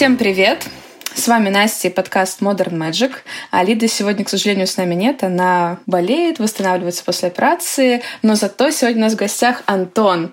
Всем привет! С вами Настя и подкаст Modern Magic. А Лиды сегодня, к сожалению, с нами нет. Она болеет, восстанавливается после операции. Но зато сегодня у нас в гостях Антон.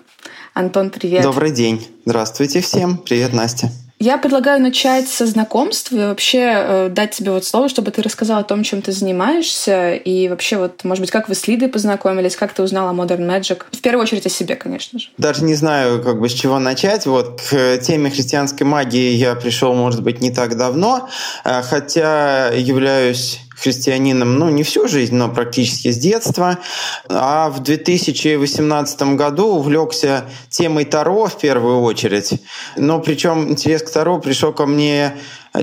Антон, привет. Добрый день. Здравствуйте всем. Привет, Настя. Я предлагаю начать со знакомства и вообще э, дать тебе вот слово, чтобы ты рассказал о том, чем ты занимаешься, и вообще вот, может быть, как вы с Лидой познакомились, как ты узнала Modern Magic. В первую очередь о себе, конечно же. Даже не знаю, как бы с чего начать. Вот к теме христианской магии я пришел, может быть, не так давно, э, хотя являюсь христианином, ну, не всю жизнь, но практически с детства. А в 2018 году увлекся темой Таро в первую очередь. Но причем интерес к Таро пришел ко мне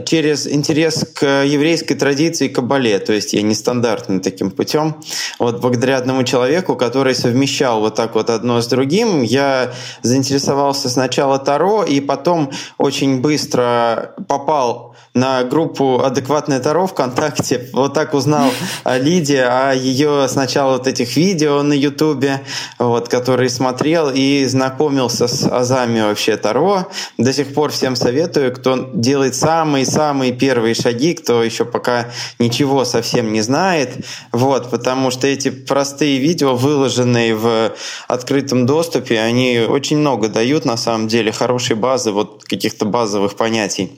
через интерес к еврейской традиции кабале, то есть я нестандартным таким путем. Вот благодаря одному человеку, который совмещал вот так вот одно с другим, я заинтересовался сначала Таро, и потом очень быстро попал на группу «Адекватное Таро» ВКонтакте. Вот так узнал о Лиде, о ее сначала вот этих видео на Ютубе, вот, которые смотрел и знакомился с азами вообще Таро. До сих пор всем советую, кто делает самые-самые первые шаги, кто еще пока ничего совсем не знает, вот, потому что эти простые видео, выложенные в открытом доступе, они очень много дают на самом деле, хорошей базы вот каких-то базовых понятий.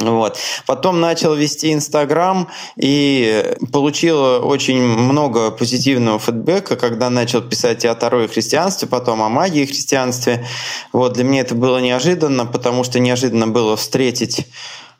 Вот. Потом начал вести Инстаграм и получил очень много позитивного фидбэка, когда начал писать и о Таро и христианстве, потом о магии христианстве. Вот. Для меня это было неожиданно, потому что неожиданно было встретить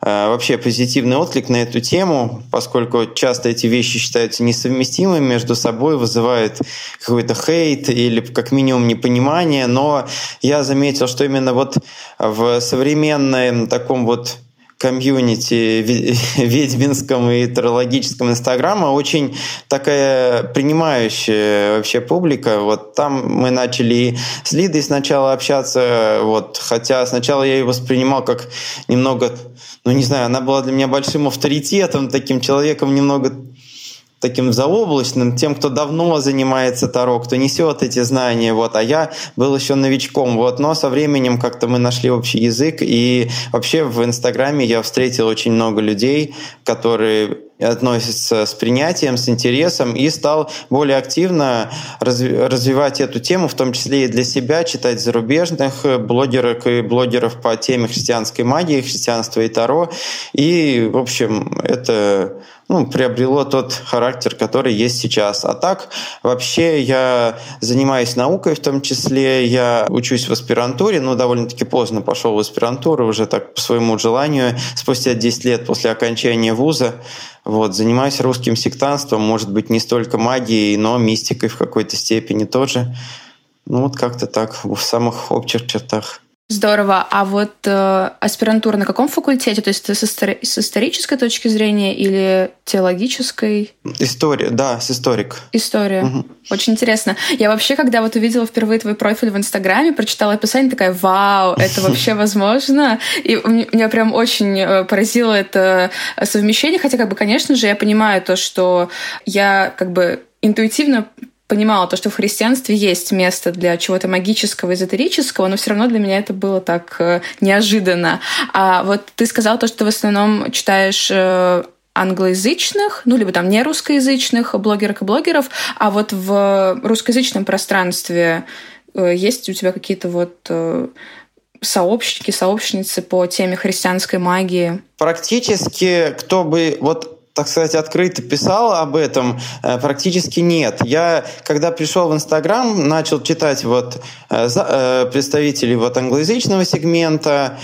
вообще позитивный отклик на эту тему, поскольку часто эти вещи считаются несовместимыми между собой, вызывают какой-то хейт или как минимум непонимание, но я заметил, что именно вот в современном таком вот комьюнити ведьминском и тарологическом Инстаграма очень такая принимающая вообще публика. Вот там мы начали с Лидой сначала общаться, вот, хотя сначала я ее воспринимал как немного, ну не знаю, она была для меня большим авторитетом, таким человеком немного таким заоблачным, тем, кто давно занимается Таро, кто несет эти знания, вот, а я был еще новичком, вот, но со временем как-то мы нашли общий язык, и вообще в Инстаграме я встретил очень много людей, которые относится с принятием, с интересом и стал более активно развивать эту тему, в том числе и для себя, читать зарубежных блогерок и блогеров по теме христианской магии, христианства и Таро. И, в общем, это ну, приобрело тот характер, который есть сейчас. А так, вообще, я занимаюсь наукой, в том числе я учусь в аспирантуре, но довольно-таки поздно пошел в аспирантуру, уже так по своему желанию, спустя 10 лет после окончания вуза. Вот, занимаюсь русским сектантством, может быть, не столько магией, но мистикой в какой-то степени тоже. Ну, вот как-то так, в самых общих чертах. Здорово. А вот э, аспирантура на каком факультете? То есть это с, истори- с исторической точки зрения или теологической? История, да, с историк. История. Угу. Очень интересно. Я вообще, когда вот увидела впервые твой профиль в Инстаграме, прочитала описание, такая, вау, это вообще возможно? И меня прям очень э, поразило это совмещение, хотя, как бы, конечно же, я понимаю то, что я как бы интуитивно понимала то, что в христианстве есть место для чего-то магического, эзотерического, но все равно для меня это было так э, неожиданно. А вот ты сказал то, что ты в основном читаешь э, англоязычных, ну, либо там не русскоязычных блогерок и блогеров, а вот в русскоязычном пространстве э, есть у тебя какие-то вот сообщники, сообщницы по теме христианской магии? Практически, кто бы вот так сказать, открыто писал об этом, э, практически нет. Я, когда пришел в Инстаграм, начал читать вот э, э, представителей вот англоязычного сегмента,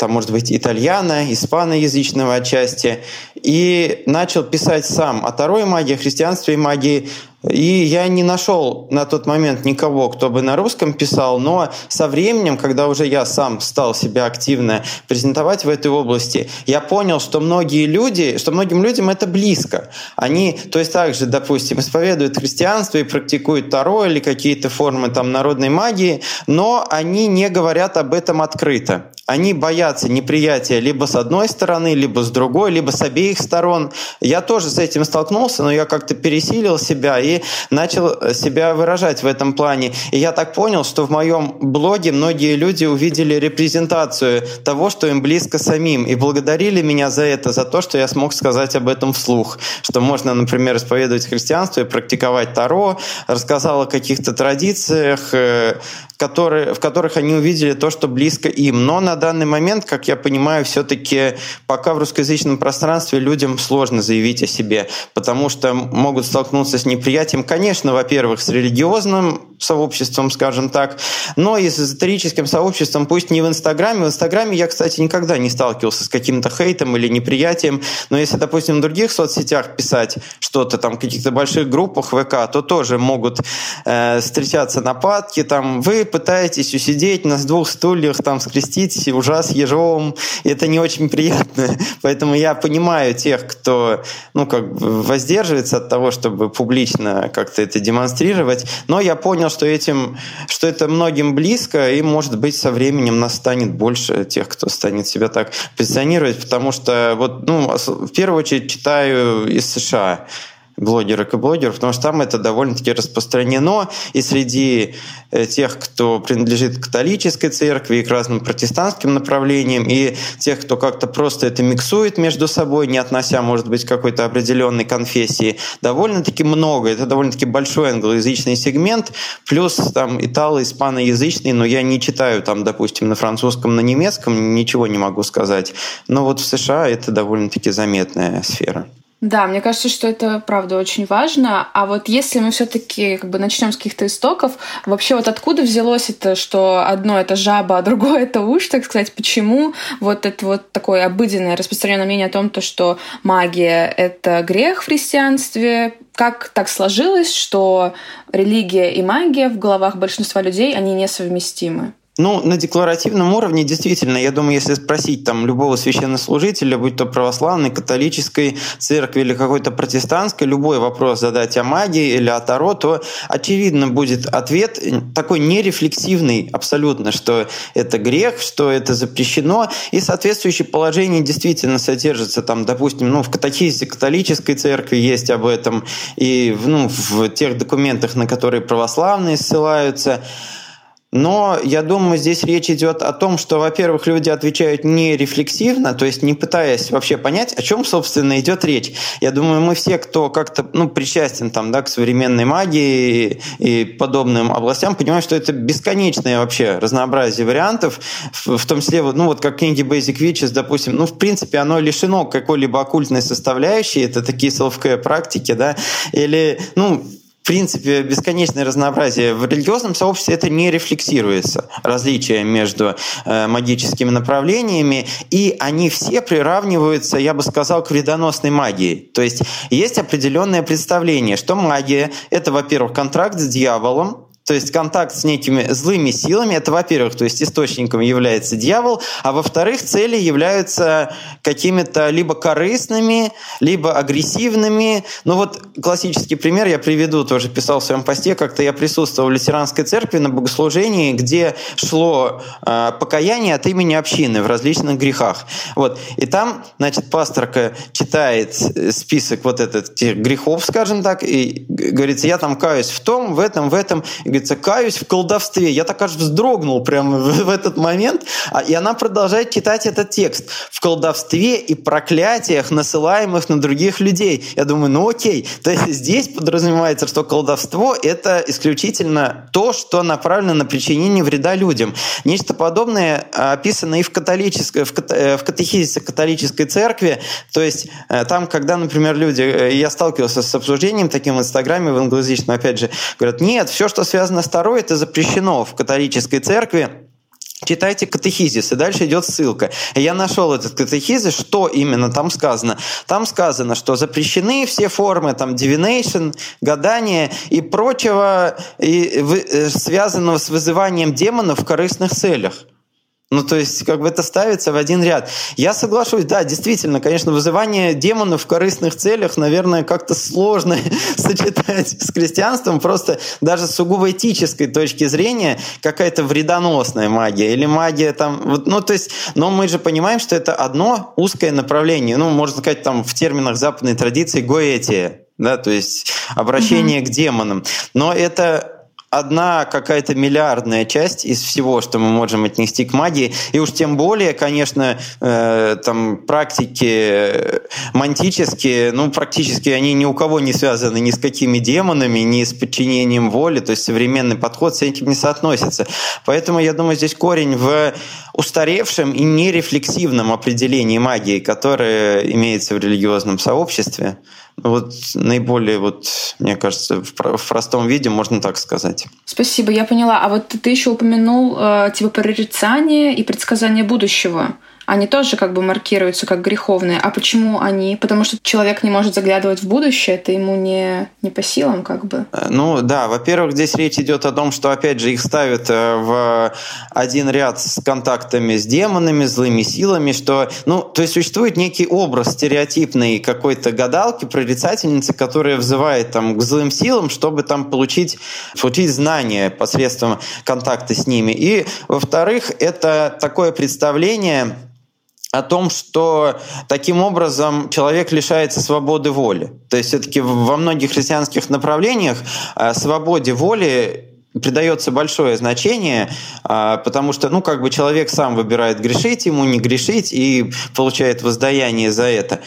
там, может быть, итальяна, испаноязычного отчасти, и начал писать сам о второй магии, о христианстве и магии и я не нашел на тот момент никого, кто бы на русском писал, но со временем, когда уже я сам стал себя активно презентовать в этой области, я понял, что многие люди, что многим людям это близко. Они, то есть также, допустим, исповедуют христианство и практикуют Таро или какие-то формы там народной магии, но они не говорят об этом открыто. они боятся неприятия либо с одной стороны, либо с другой, либо с обеих сторон. Я тоже с этим столкнулся, но я как-то пересилил себя и начал себя выражать в этом плане. И я так понял, что в моем блоге многие люди увидели репрезентацию того, что им близко самим, и благодарили меня за это, за то, что я смог сказать об этом вслух, что можно, например, исповедовать христианство и практиковать Таро, рассказал о каких-то традициях, э, которые, в которых они увидели то, что близко им. Но на данный момент, как я понимаю, все-таки пока в русскоязычном пространстве людям сложно заявить о себе, потому что могут столкнуться с неприятием, конечно, во-первых, с религиозным сообществом, скажем так, но и с эзотерическим сообществом, пусть не в Инстаграме. В Инстаграме я, кстати, никогда не сталкивался с каким-то хейтом или неприятием, но если, допустим, в других соцсетях писать что-то, там, в каких-то больших группах ВК, то тоже могут э, встречаться нападки, там, вы пытаетесь усидеть на двух стульях, там, скрестить ужас ежом, и это не очень приятно. Поэтому я понимаю тех, кто, ну, как бы воздерживается от того, чтобы публично как-то это демонстрировать, но я понял, понял, что этим, что это многим близко, и, может быть, со временем нас станет больше тех, кто станет себя так позиционировать, потому что вот, ну, в первую очередь читаю из США блогерок и блогеров, потому что там это довольно-таки распространено, и среди э, тех, кто принадлежит католической церкви и к разным протестантским направлениям, и тех, кто как-то просто это миксует между собой, не относя, может быть, какой-то определенной конфессии, довольно-таки много. Это довольно-таки большой англоязычный сегмент, плюс там итало испаноязычный, но я не читаю там, допустим, на французском, на немецком, ничего не могу сказать. Но вот в США это довольно-таки заметная сфера. Да, мне кажется, что это правда очень важно. А вот если мы все-таки как бы начнем с каких-то истоков, вообще вот откуда взялось это, что одно это жаба, а другое это уж, так сказать, почему вот это вот такое обыденное распространенное мнение о том, то, что магия — это грех в христианстве, как так сложилось, что религия и магия в головах большинства людей, они несовместимы? Ну, на декларативном уровне действительно, я думаю, если спросить там любого священнослужителя, будь то православной, католической церкви или какой-то протестантской, любой вопрос задать о магии или о Таро, то очевидно будет ответ такой нерефлексивный абсолютно, что это грех, что это запрещено, и соответствующее положение действительно содержится там, допустим, ну, в катехизе католической церкви есть об этом, и ну, в тех документах, на которые православные ссылаются. Но я думаю, здесь речь идет о том, что, во-первых, люди отвечают не рефлексивно, то есть не пытаясь вообще понять, о чем, собственно, идет речь. Я думаю, мы все, кто как-то ну, причастен там, да, к современной магии и подобным областям, понимаем, что это бесконечное вообще разнообразие вариантов, в том числе, ну вот как книги Basic Witches, допустим, ну в принципе оно лишено какой-либо оккультной составляющей, это такие self-care практики, да, или, ну, в принципе, бесконечное разнообразие. В религиозном сообществе это не рефлексируется, различия между э, магическими направлениями, и они все приравниваются, я бы сказал, к вредоносной магии. То есть есть определенное представление, что магия — это, во-первых, контракт с дьяволом, то есть контакт с некими злыми силами, это, во-первых, то есть источником является дьявол, а во-вторых, цели являются какими-то либо корыстными, либо агрессивными. Ну вот классический пример я приведу, тоже писал в своем посте, как-то я присутствовал в лютеранской церкви на богослужении, где шло э, покаяние от имени общины в различных грехах. Вот. И там, значит, пасторка читает список вот этот грехов, скажем так, и говорится, я там каюсь в том, в этом, в этом говорится, каюсь в колдовстве. Я так аж вздрогнул прямо в, этот момент. А, и она продолжает читать этот текст. В колдовстве и проклятиях, насылаемых на других людей. Я думаю, ну окей. То есть здесь подразумевается, что колдовство – это исключительно то, что направлено на причинение вреда людям. Нечто подобное описано и в, католической, в, э, в катехизисе католической церкви. То есть э, там, когда, например, люди... Э, я сталкивался с обсуждением таким в Инстаграме, в англоязычном, опять же, говорят, нет, все, что связано связано с Таро, это запрещено в католической церкви. Читайте катехизис, и дальше идет ссылка. Я нашел этот катехизис, что именно там сказано. Там сказано, что запрещены все формы там divination, гадания и прочего, и, и, связанного с вызыванием демонов в корыстных целях. Ну, то есть, как бы это ставится в один ряд. Я соглашусь, да, действительно, конечно, вызывание демонов в корыстных целях, наверное, как-то сложно сочетать с крестьянством, просто даже с сугубо этической точки зрения какая-то вредоносная магия или магия там, вот, ну, то есть, но мы же понимаем, что это одно узкое направление, ну, можно сказать, там, в терминах западной традиции гоэтия, да, то есть обращение mm-hmm. к демонам. Но это одна какая-то миллиардная часть из всего, что мы можем отнести к магии. И уж тем более, конечно, э, там практики мантические, ну, практически они ни у кого не связаны ни с какими демонами, ни с подчинением воли. То есть современный подход с этим не соотносится. Поэтому, я думаю, здесь корень в устаревшем и нерефлексивном определении магии, которое имеется в религиозном сообществе. Вот наиболее, вот, мне кажется, в, простом виде можно так сказать. Спасибо, я поняла. А вот ты еще упомянул э, типа прорицание и предсказание будущего они тоже как бы маркируются как греховные. А почему они? Потому что человек не может заглядывать в будущее, это ему не, не по силам как бы. Э, ну да, во-первых, здесь речь идет о том, что опять же их ставят э, в один ряд с контактами с демонами, злыми силами, что, ну, то есть существует некий образ стереотипной какой-то гадалки, прорицательницы, которая взывает там к злым силам, чтобы там получить, получить знания посредством контакта с ними. И, во-вторых, это такое представление, о том, что таким образом человек лишается свободы воли. То есть все-таки во многих христианских направлениях э, свободе воли придается большое значение, э, потому что, ну, как бы человек сам выбирает грешить ему, не грешить и получает воздаяние за это.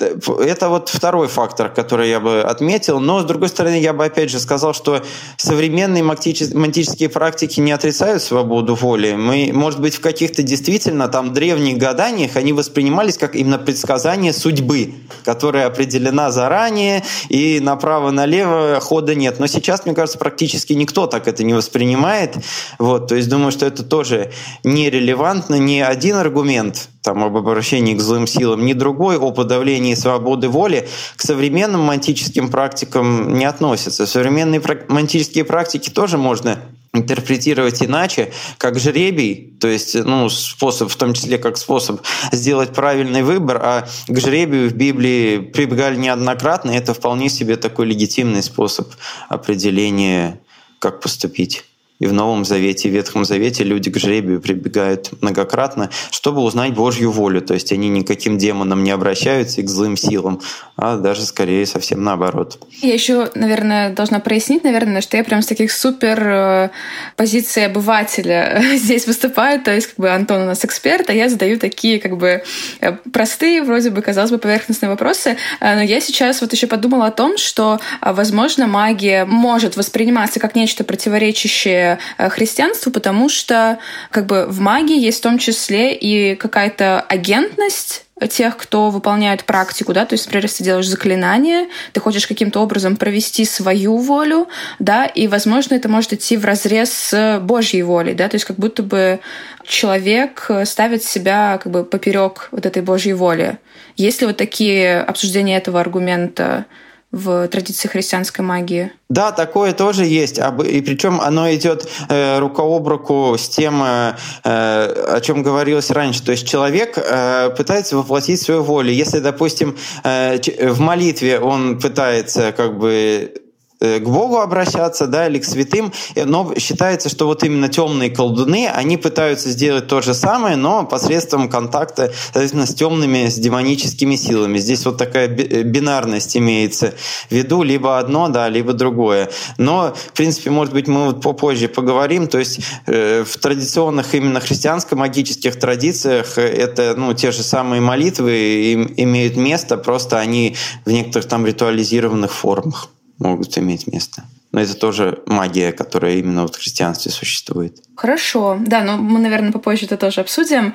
Это вот второй фактор, который я бы отметил. Но, с другой стороны, я бы опять же сказал, что современные мантические практики не отрицают свободу воли. Мы, может быть, в каких-то действительно там древних гаданиях они воспринимались как именно предсказание судьбы, которая определена заранее, и направо-налево хода нет. Но сейчас, мне кажется, практически никто так это не воспринимает. Вот, то есть думаю, что это тоже нерелевантно. Ни один аргумент там, об обращении к злым силам, ни другой о подавлении свободы воли к современным мантическим практикам не относятся. Современные мантические практики тоже можно интерпретировать иначе, как жребий, то есть ну, способ, в том числе как способ сделать правильный выбор, а к жребию в Библии прибегали неоднократно, и это вполне себе такой легитимный способ определения, как поступить. И в Новом Завете, и в Ветхом Завете люди к жребию прибегают многократно, чтобы узнать Божью волю. То есть они никаким демонам не обращаются и к злым силам, а даже скорее совсем наоборот. Я еще, наверное, должна прояснить, наверное, что я прям с таких супер э, позиций обывателя здесь выступаю. То есть как бы Антон у нас эксперт, а я задаю такие как бы э, простые, вроде бы, казалось бы, поверхностные вопросы. Э, но я сейчас вот еще подумала о том, что, возможно, магия может восприниматься как нечто противоречащее Э, христианству, потому что как бы в магии есть в том числе и какая-то агентность тех, кто выполняет практику, да, то есть, например, если ты делаешь заклинание, ты хочешь каким-то образом провести свою волю, да, и, возможно, это может идти в разрез с Божьей волей, да, то есть как будто бы человек ставит себя как бы поперек вот этой Божьей воли. Есть ли вот такие обсуждения этого аргумента в традиции христианской магии? Да, такое тоже есть. И причем оно идет э, рука об руку с тем, э, о чем говорилось раньше. То есть человек э, пытается воплотить свою волю. Если, допустим, э, в молитве он пытается как бы Э, к Богу обращаться, да, или к святым, но считается, что вот именно темные колдуны, они пытаются сделать то же самое, но посредством контакта, соответственно, с темными, с демоническими силами. Здесь вот такая э, бинарность имеется в виду, либо одно, да, либо другое. Но, в принципе, может быть, мы вот попозже поговорим, то есть э, в традиционных именно христианско-магических традициях это, ну, те же самые молитвы имеют место, просто они в некоторых там ритуализированных формах могут иметь место. Но это тоже магия, которая именно вот в христианстве существует. Хорошо. Да, но мы, наверное, попозже это тоже обсудим.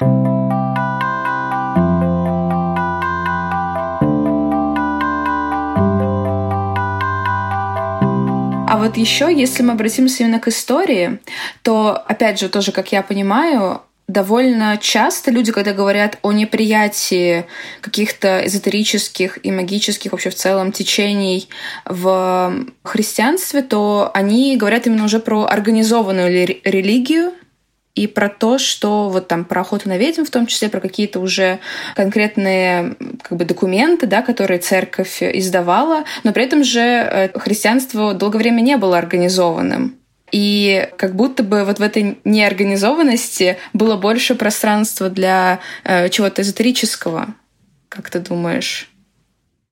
А вот еще, если мы обратимся именно к истории, то, опять же, тоже, как я понимаю, довольно часто люди, когда говорят о неприятии каких-то эзотерических и магических вообще в целом течений в христианстве, то они говорят именно уже про организованную религию, и про то, что вот там про охоту на ведьм, в том числе про какие-то уже конкретные как бы документы, да, которые церковь издавала, но при этом же э, христианство долгое время не было организованным. И как будто бы вот в этой неорганизованности было больше пространства для э, чего-то эзотерического. Как ты думаешь?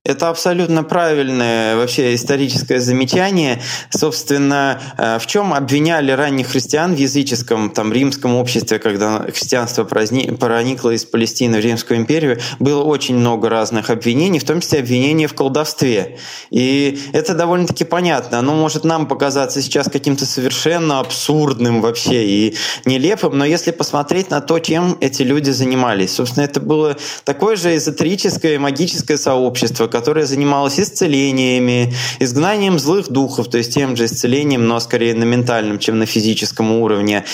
Это абсолютно правильное вообще историческое замечание. Собственно, э, в чем обвиняли ранних христиан в языческом там, римском обществе, когда христианство проникло из Палестины в Римскую империю, было очень много разных обвинений, в том числе обвинения в колдовстве. И это довольно-таки понятно. Оно может нам показаться сейчас каким-то совершенно абсурдным вообще и нелепым, но если посмотреть на то, чем эти люди занимались, собственно, это было такое же эзотерическое магическое сообщество, которая занималась исцелениями, изгнанием злых духов, то есть тем же исцелением, но скорее на ментальном, чем на физическом уровне,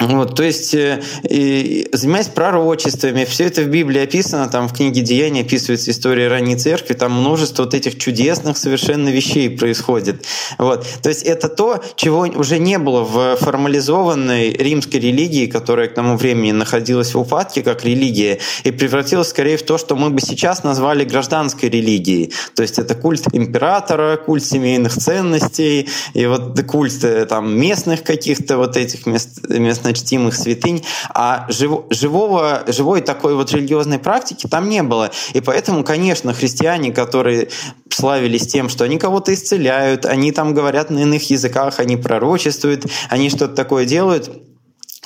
вот, то есть, э, и, занимаясь пророчествами, все это в Библии описано, там в книге Деяния описывается история ранней церкви, там множество вот этих чудесных совершенно вещей происходит. Вот, то есть это то, чего уже не было в формализованной римской религии, которая к тому времени находилась в упадке как религия, и превратилась скорее в то, что мы бы сейчас назвали гражданской религией. То есть это культ императора, культ семейных ценностей, и вот культ э, там местных каких-то вот этих мест, местных естественно, чтимых святынь, а жив, живого, живой такой вот религиозной практики там не было. И поэтому, конечно, христиане, которые славились тем, что они кого-то исцеляют, они там говорят на иных языках, они пророчествуют, они что-то такое делают,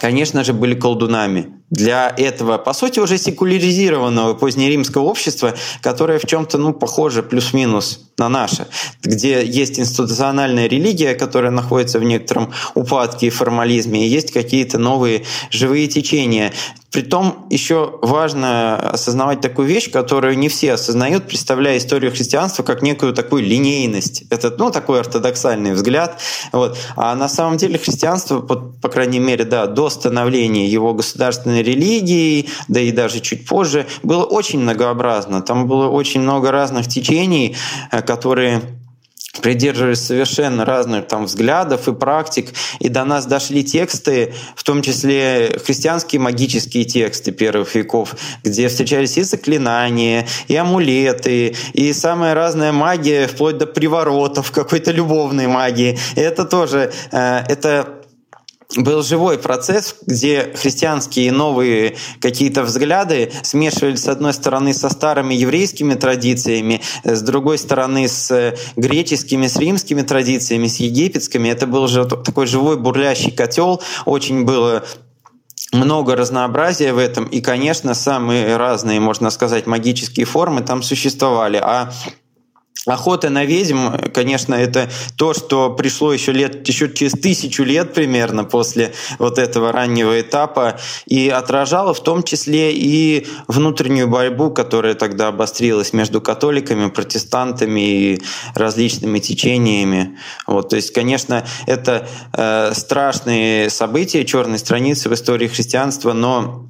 конечно же, были колдунами для этого, по сути, уже секуляризированного позднеримского общества, которое в чем-то ну, похоже плюс-минус на наше, где есть институциональная религия, которая находится в некотором упадке и формализме, и есть какие-то новые живые течения. Притом еще важно осознавать такую вещь, которую не все осознают, представляя историю христианства как некую такую линейность. Это ну, такой ортодоксальный взгляд. Вот. А на самом деле христианство, по, крайней мере, да, до становления его государственной религией, да и даже чуть позже, было очень многообразно. Там было очень много разных течений, э, которые придерживались совершенно разных там взглядов и практик, и до нас дошли тексты, в том числе христианские магические тексты первых веков, где встречались и заклинания, и амулеты, и самая разная магия, вплоть до приворотов, какой-то любовной магии. И это тоже, э, это был живой процесс, где христианские новые какие-то взгляды смешивались с одной стороны со старыми еврейскими традициями, с другой стороны с греческими, с римскими традициями, с египетскими. Это был же такой живой бурлящий котел, очень было много разнообразия в этом, и, конечно, самые разные, можно сказать, магические формы там существовали. А Охота на ведьм, конечно, это то, что пришло еще лет, еще через тысячу лет примерно после вот этого раннего этапа и отражало в том числе и внутреннюю борьбу, которая тогда обострилась между католиками, протестантами и различными течениями. Вот, то есть, конечно, это э, страшные события черной страницы в истории христианства, но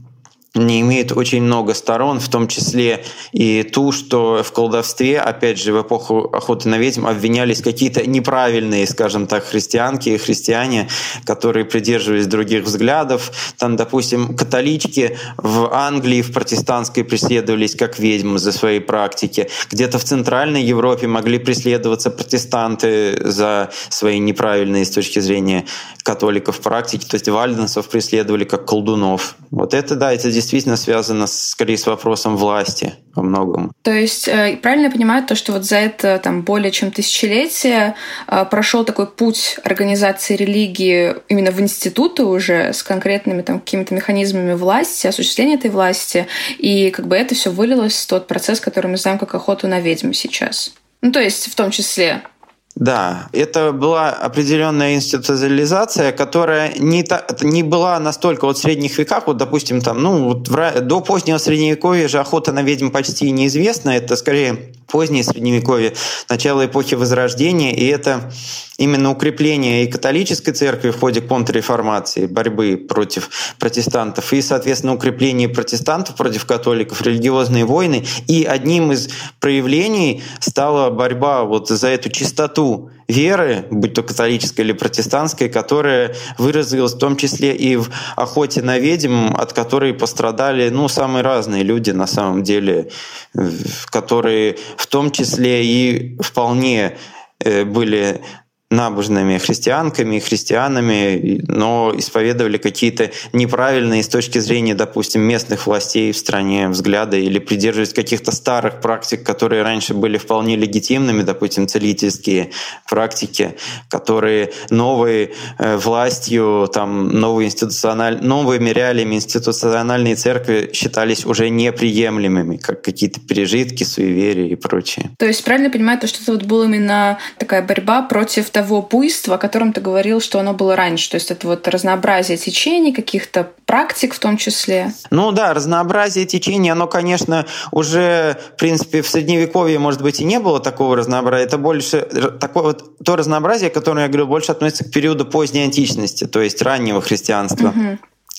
не имеет очень много сторон, в том числе и ту, что в колдовстве, опять же, в эпоху охоты на ведьм обвинялись какие-то неправильные, скажем так, христианки и христиане, которые придерживались других взглядов. Там, допустим, католички в Англии, в протестантской преследовались как ведьмы за свои практики. Где-то в Центральной Европе могли преследоваться протестанты за свои неправильные с точки зрения католиков практики. То есть вальденсов преследовали как колдунов. Вот это, да, это действительно связано скорее с вопросом власти во многом. То есть э, правильно я понимаю то, что вот за это там более чем тысячелетие э, прошел такой путь организации религии именно в институты уже с конкретными там какими-то механизмами власти, осуществления этой власти, и как бы это все вылилось в тот процесс, который мы знаем как охоту на ведьм сейчас. Ну, то есть в том числе да, это была определенная институциализация, которая не, та, не была настолько вот в средних веках, вот допустим там, ну вот в, до позднего средневековья же охота на ведьм почти неизвестна, это скорее позднее средневековье, начало эпохи Возрождения, и это именно укрепление и католической церкви в ходе контрреформации, борьбы против протестантов, и, соответственно, укрепление протестантов против католиков, религиозные войны. И одним из проявлений стала борьба вот за эту чистоту веры, будь то католической или протестантской, которая выразилась в том числе и в охоте на ведьм, от которой пострадали ну, самые разные люди на самом деле, которые в том числе и вполне э, были набожными христианками и христианами, но исповедовали какие-то неправильные с точки зрения, допустим, местных властей в стране взгляды или придерживались каких-то старых практик, которые раньше были вполне легитимными, допустим, целительские практики, которые новой э, властью, там, новой институциональ... новыми реалиями институциональной церкви считались уже неприемлемыми, как какие-то пережитки, суеверия и прочее. То есть правильно понимаю, то, что это вот была именно такая борьба против того, того буйства, о котором ты говорил, что оно было раньше. То есть это вот разнообразие течений, каких-то практик в том числе. Ну да, разнообразие течений, оно, конечно, уже, в принципе, в Средневековье, может быть, и не было такого разнообразия. Это больше такое вот то разнообразие, которое, я говорю, больше относится к периоду поздней античности, то есть раннего христианства. Угу.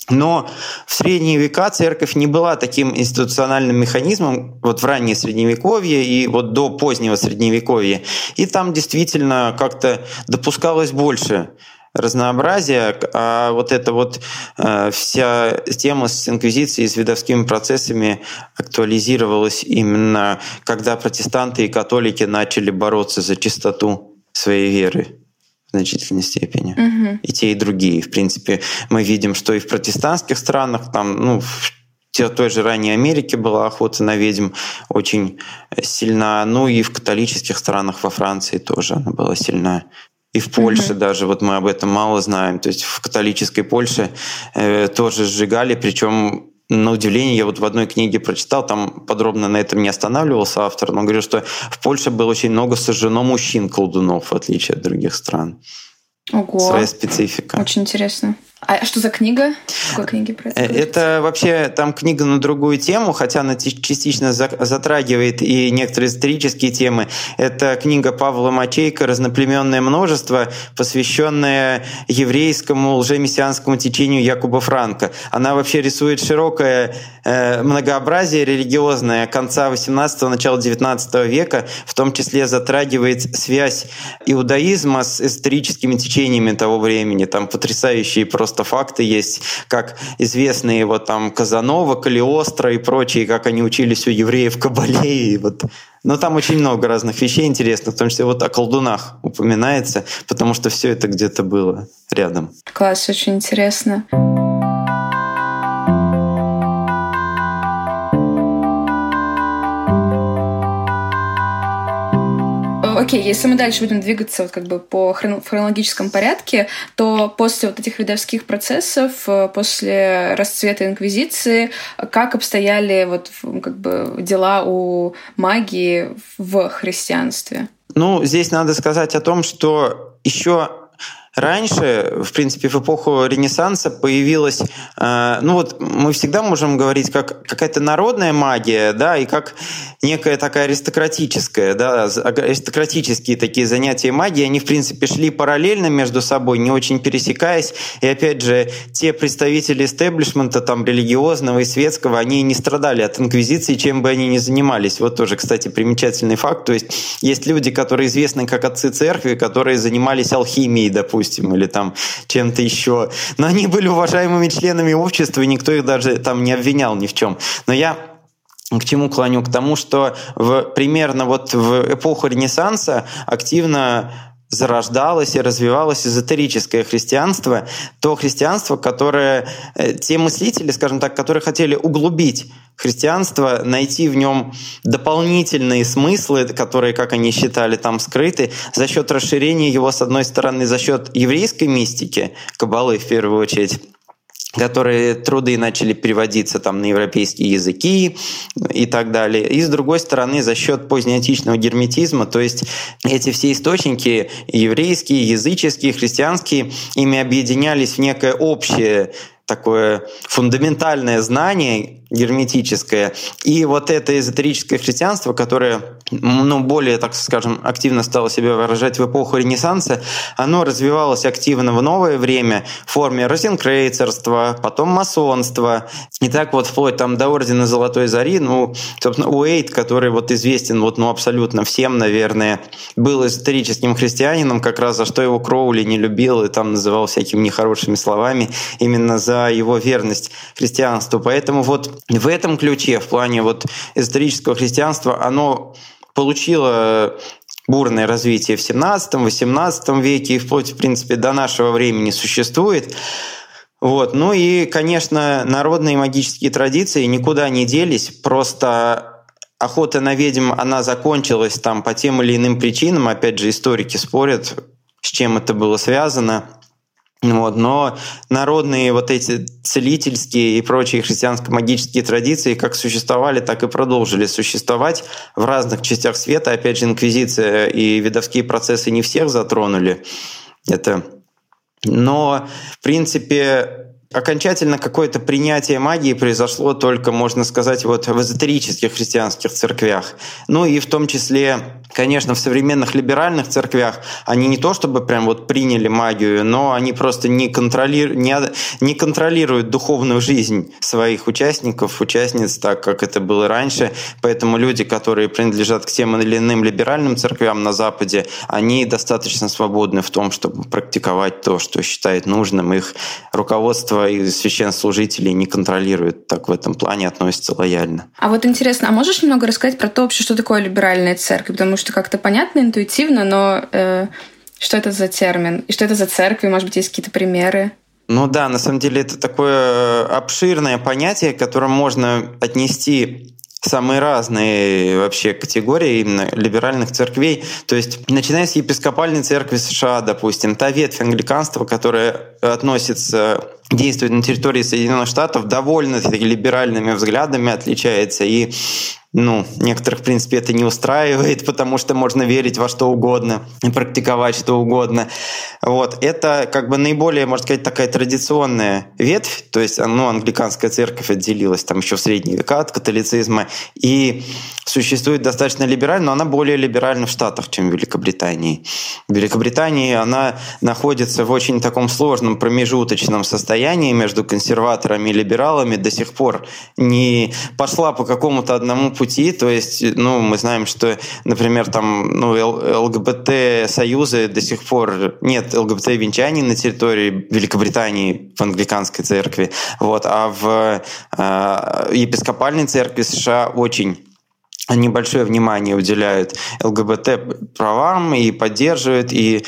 Но в средние века церковь не была таким институциональным механизмом, вот в раннее средневековье и вот до позднего средневековья. И там действительно как-то допускалось больше разнообразия, а вот эта вот э, вся тема с инквизицией, с видовскими процессами актуализировалась именно когда протестанты и католики начали бороться за чистоту своей веры значительной степени. Угу. И те, и другие. В принципе, мы видим, что и в протестантских странах, там, ну, в той же ранней Америке была охота на ведьм очень сильна. Ну и в католических странах во Франции тоже она была сильна. И в Польше mm даже, вот мы об этом мало знаем. То есть в католической Польше э, тоже сжигали, причем на удивление, я вот в одной книге прочитал, там подробно на этом не останавливался автор, но говорил, что в Польше было очень много сожжено мужчин-колдунов, в отличие от других стран. Ого. Своя специфика. Очень интересно. А что за книга? Какой книги про это? Это вообще там книга на другую тему, хотя она частично затрагивает и некоторые исторические темы. Это книга Павла Мачейка «Разноплеменное множество», посвященная еврейскому лжемессианскому течению Якуба Франка. Она вообще рисует широкое э, многообразие религиозное конца 18-го, начала 19 века, в том числе затрагивает связь иудаизма с историческими течениями того времени. Там потрясающие просто просто факты есть, как известные вот там Казанова, Калиостро и прочие, как они учились у евреев Кабале. И вот. Но там очень много разных вещей интересных, в том числе вот о колдунах упоминается, потому что все это где-то было рядом. Класс, очень интересно. Окей, если мы дальше будем двигаться вот как бы по хронологическом порядке, то после вот этих видовских процессов, э, после расцвета инквизиции, как обстояли вот как бы дела у магии в христианстве? Ну, здесь надо сказать о том, что еще Раньше, в принципе, в эпоху Ренессанса появилась, э, ну вот мы всегда можем говорить как какая-то народная магия, да, и как некая такая аристократическая, да, аристократические такие занятия магии, они, в принципе, шли параллельно между собой, не очень пересекаясь, и опять же, те представители истеблишмента, там, религиозного и светского, они не страдали от инквизиции, чем бы они ни занимались. Вот тоже, кстати, примечательный факт, то есть есть люди, которые известны как отцы церкви, которые занимались алхимией, допустим, допустим, или там чем-то еще. Но они были уважаемыми членами общества, и никто их даже там не обвинял ни в чем. Но я к чему клоню? К тому, что в, примерно вот в эпоху Ренессанса активно зарождалось и развивалось эзотерическое христианство, то христианство, которое, э, те мыслители, скажем так, которые хотели углубить христианство, найти в нем дополнительные смыслы, которые, как они считали, там скрыты, за счет расширения его, с одной стороны, за счет еврейской мистики, кабалы в первую очередь, которые труды начали переводиться там на европейские языки и так далее. И с другой стороны, за счет позднеантичного герметизма, то есть эти все источники, еврейские, языческие, христианские, ими объединялись в некое общее такое фундаментальное знание герметическое. И вот это эзотерическое христианство, которое ну, более, так скажем, активно стало себя выражать в эпоху Ренессанса, оно развивалось активно в новое время в форме розенкрейцерства, потом масонства. И так вот вплоть там до Ордена Золотой Зари, ну, собственно, Уэйт, который вот известен вот, ну, абсолютно всем, наверное, был эзотерическим христианином, как раз за что его Кроули не любил и там называл всякими нехорошими словами именно за его верность христианству. Поэтому вот в этом ключе, в плане вот эзотерического христианства, оно получило бурное развитие в 17-18 веке и вплоть, в принципе, до нашего времени существует. Вот. Ну и, конечно, народные магические традиции никуда не делись, просто охота на ведьм, она закончилась там по тем или иным причинам, опять же, историки спорят, с чем это было связано. Вот, но народные вот эти целительские и прочие христианско-магические традиции как существовали, так и продолжили существовать в разных частях света. Опять же, инквизиция и видовские процессы не всех затронули. Это но, в принципе, окончательно какое-то принятие магии произошло только, можно сказать, вот в эзотерических христианских церквях. Ну и в том числе Конечно, в современных либеральных церквях они не то чтобы прям вот приняли магию, но они просто не, контроли... не, не контролируют духовную жизнь своих участников, участниц, так как это было раньше. Поэтому люди, которые принадлежат к тем или иным либеральным церквям на Западе, они достаточно свободны в том, чтобы практиковать то, что считает нужным. Их руководство и священнослужители не контролируют, так в этом плане относятся лояльно. А вот интересно, а можешь немного рассказать про то вообще, что такое либеральная церковь? Потому что как-то понятно, интуитивно, но э, что это за термин? И что это за церкви? Может быть, есть какие-то примеры? Ну да, на самом деле это такое обширное понятие, которое можно отнести самые разные вообще категории именно либеральных церквей. То есть, начиная с епископальной церкви США, допустим, та ветвь англиканства, которая относится действует на территории Соединенных Штатов, довольно либеральными взглядами отличается. И ну, некоторых, в принципе, это не устраивает, потому что можно верить во что угодно и практиковать что угодно. Вот. Это как бы наиболее, можно сказать, такая традиционная ветвь, то есть ну, англиканская церковь отделилась там еще в средние века от католицизма и существует достаточно либерально, но она более либеральна в Штатах, чем в Великобритании. В Великобритании она находится в очень таком сложном промежуточном состоянии между консерваторами и либералами, до сих пор не пошла по какому-то одному пути, то есть, ну, мы знаем, что, например, там, ну, ЛГБТ-союзы до сих пор нет ЛГБТ-венчаний на территории Великобритании в англиканской церкви, вот, а в э, епископальной церкви США очень небольшое внимание уделяют ЛГБТ правам и поддерживают. И,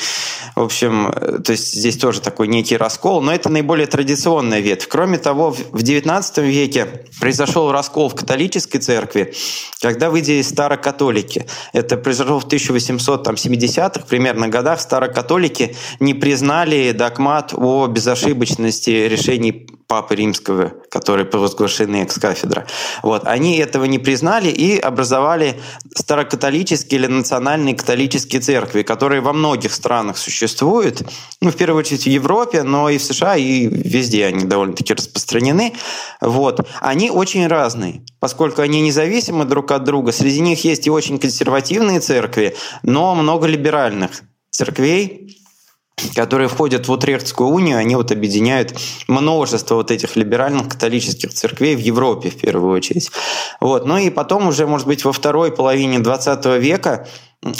в общем, то есть здесь тоже такой некий раскол, но это наиболее традиционная ветвь. Кроме того, в XIX веке произошел раскол в католической церкви, когда выделились старокатолики. Это произошло в 1870-х примерно годах. Старокатолики не признали догмат о безошибочности решений Папы Римского, которые провозглашены экс-кафедра. Вот. Они этого не признали и образовали старокатолические или национальные католические церкви, которые во многих странах существуют, ну, в первую очередь в Европе, но и в США, и везде они довольно-таки распространены. Вот. Они очень разные, поскольку они независимы друг от друга. Среди них есть и очень консервативные церкви, но много либеральных церквей, которые входят в Утрехтскую унию, они вот объединяют множество вот этих либеральных католических церквей в Европе в первую очередь. Вот. Ну и потом уже, может быть, во второй половине 20 века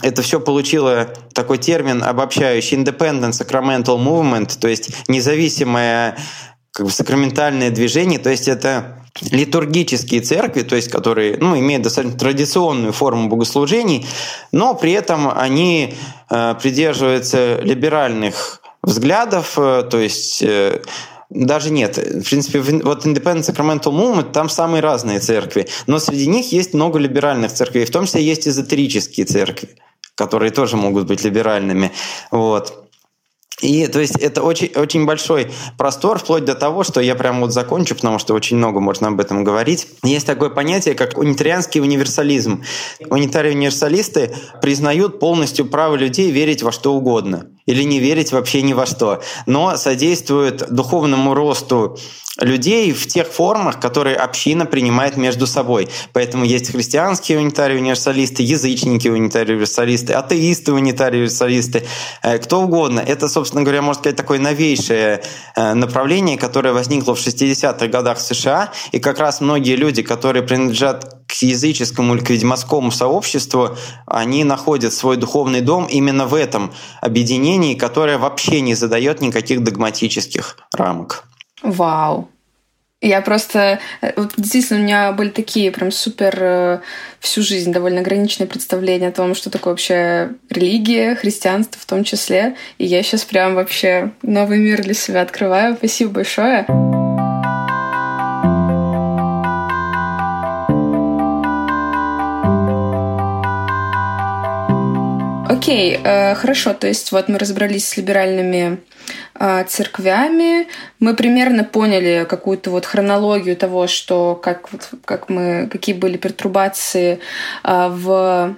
это все получило такой термин обобщающий Independent Sacramental Movement, то есть независимое как бы сакраментальное движение, то есть это литургические церкви, то есть которые ну, имеют достаточно традиционную форму богослужений, но при этом они э, придерживаются либеральных взглядов, э, то есть э, даже нет. В принципе, вот Independent Sacramental Movement, там самые разные церкви, но среди них есть много либеральных церквей, в том числе есть эзотерические церкви, которые тоже могут быть либеральными. Вот. И то есть это очень, очень большой простор, вплоть до того, что я прям вот закончу, потому что очень много можно об этом говорить. Есть такое понятие, как унитарианский универсализм. Унитарии универсалисты признают полностью право людей верить во что угодно. или не верить вообще ни во что, но содействует духовному росту людей в тех формах, которые община принимает между собой. Поэтому есть христианские унитарии универсалисты, язычники унитарии универсалисты, атеисты унитарии универсалисты, э, кто угодно. Это, собственно говоря, можно сказать, такое новейшее э, направление, которое возникло в 60-х годах в США, и как раз многие люди, которые принадлежат к языческому или к ведьмовскому сообществу, они находят свой духовный дом именно в этом объединении, которое вообще не задает никаких догматических рамок. Вау. Я просто... Э, вот действительно, у меня были такие прям супер э, всю жизнь довольно ограниченные представления о том, что такое вообще религия, христианство в том числе. И я сейчас прям вообще новый мир для себя открываю. Спасибо большое. Окей, э, хорошо. То есть вот мы разобрались с либеральными церквями, мы примерно поняли какую-то вот хронологию того, что как, как мы, какие были пертурбации э, в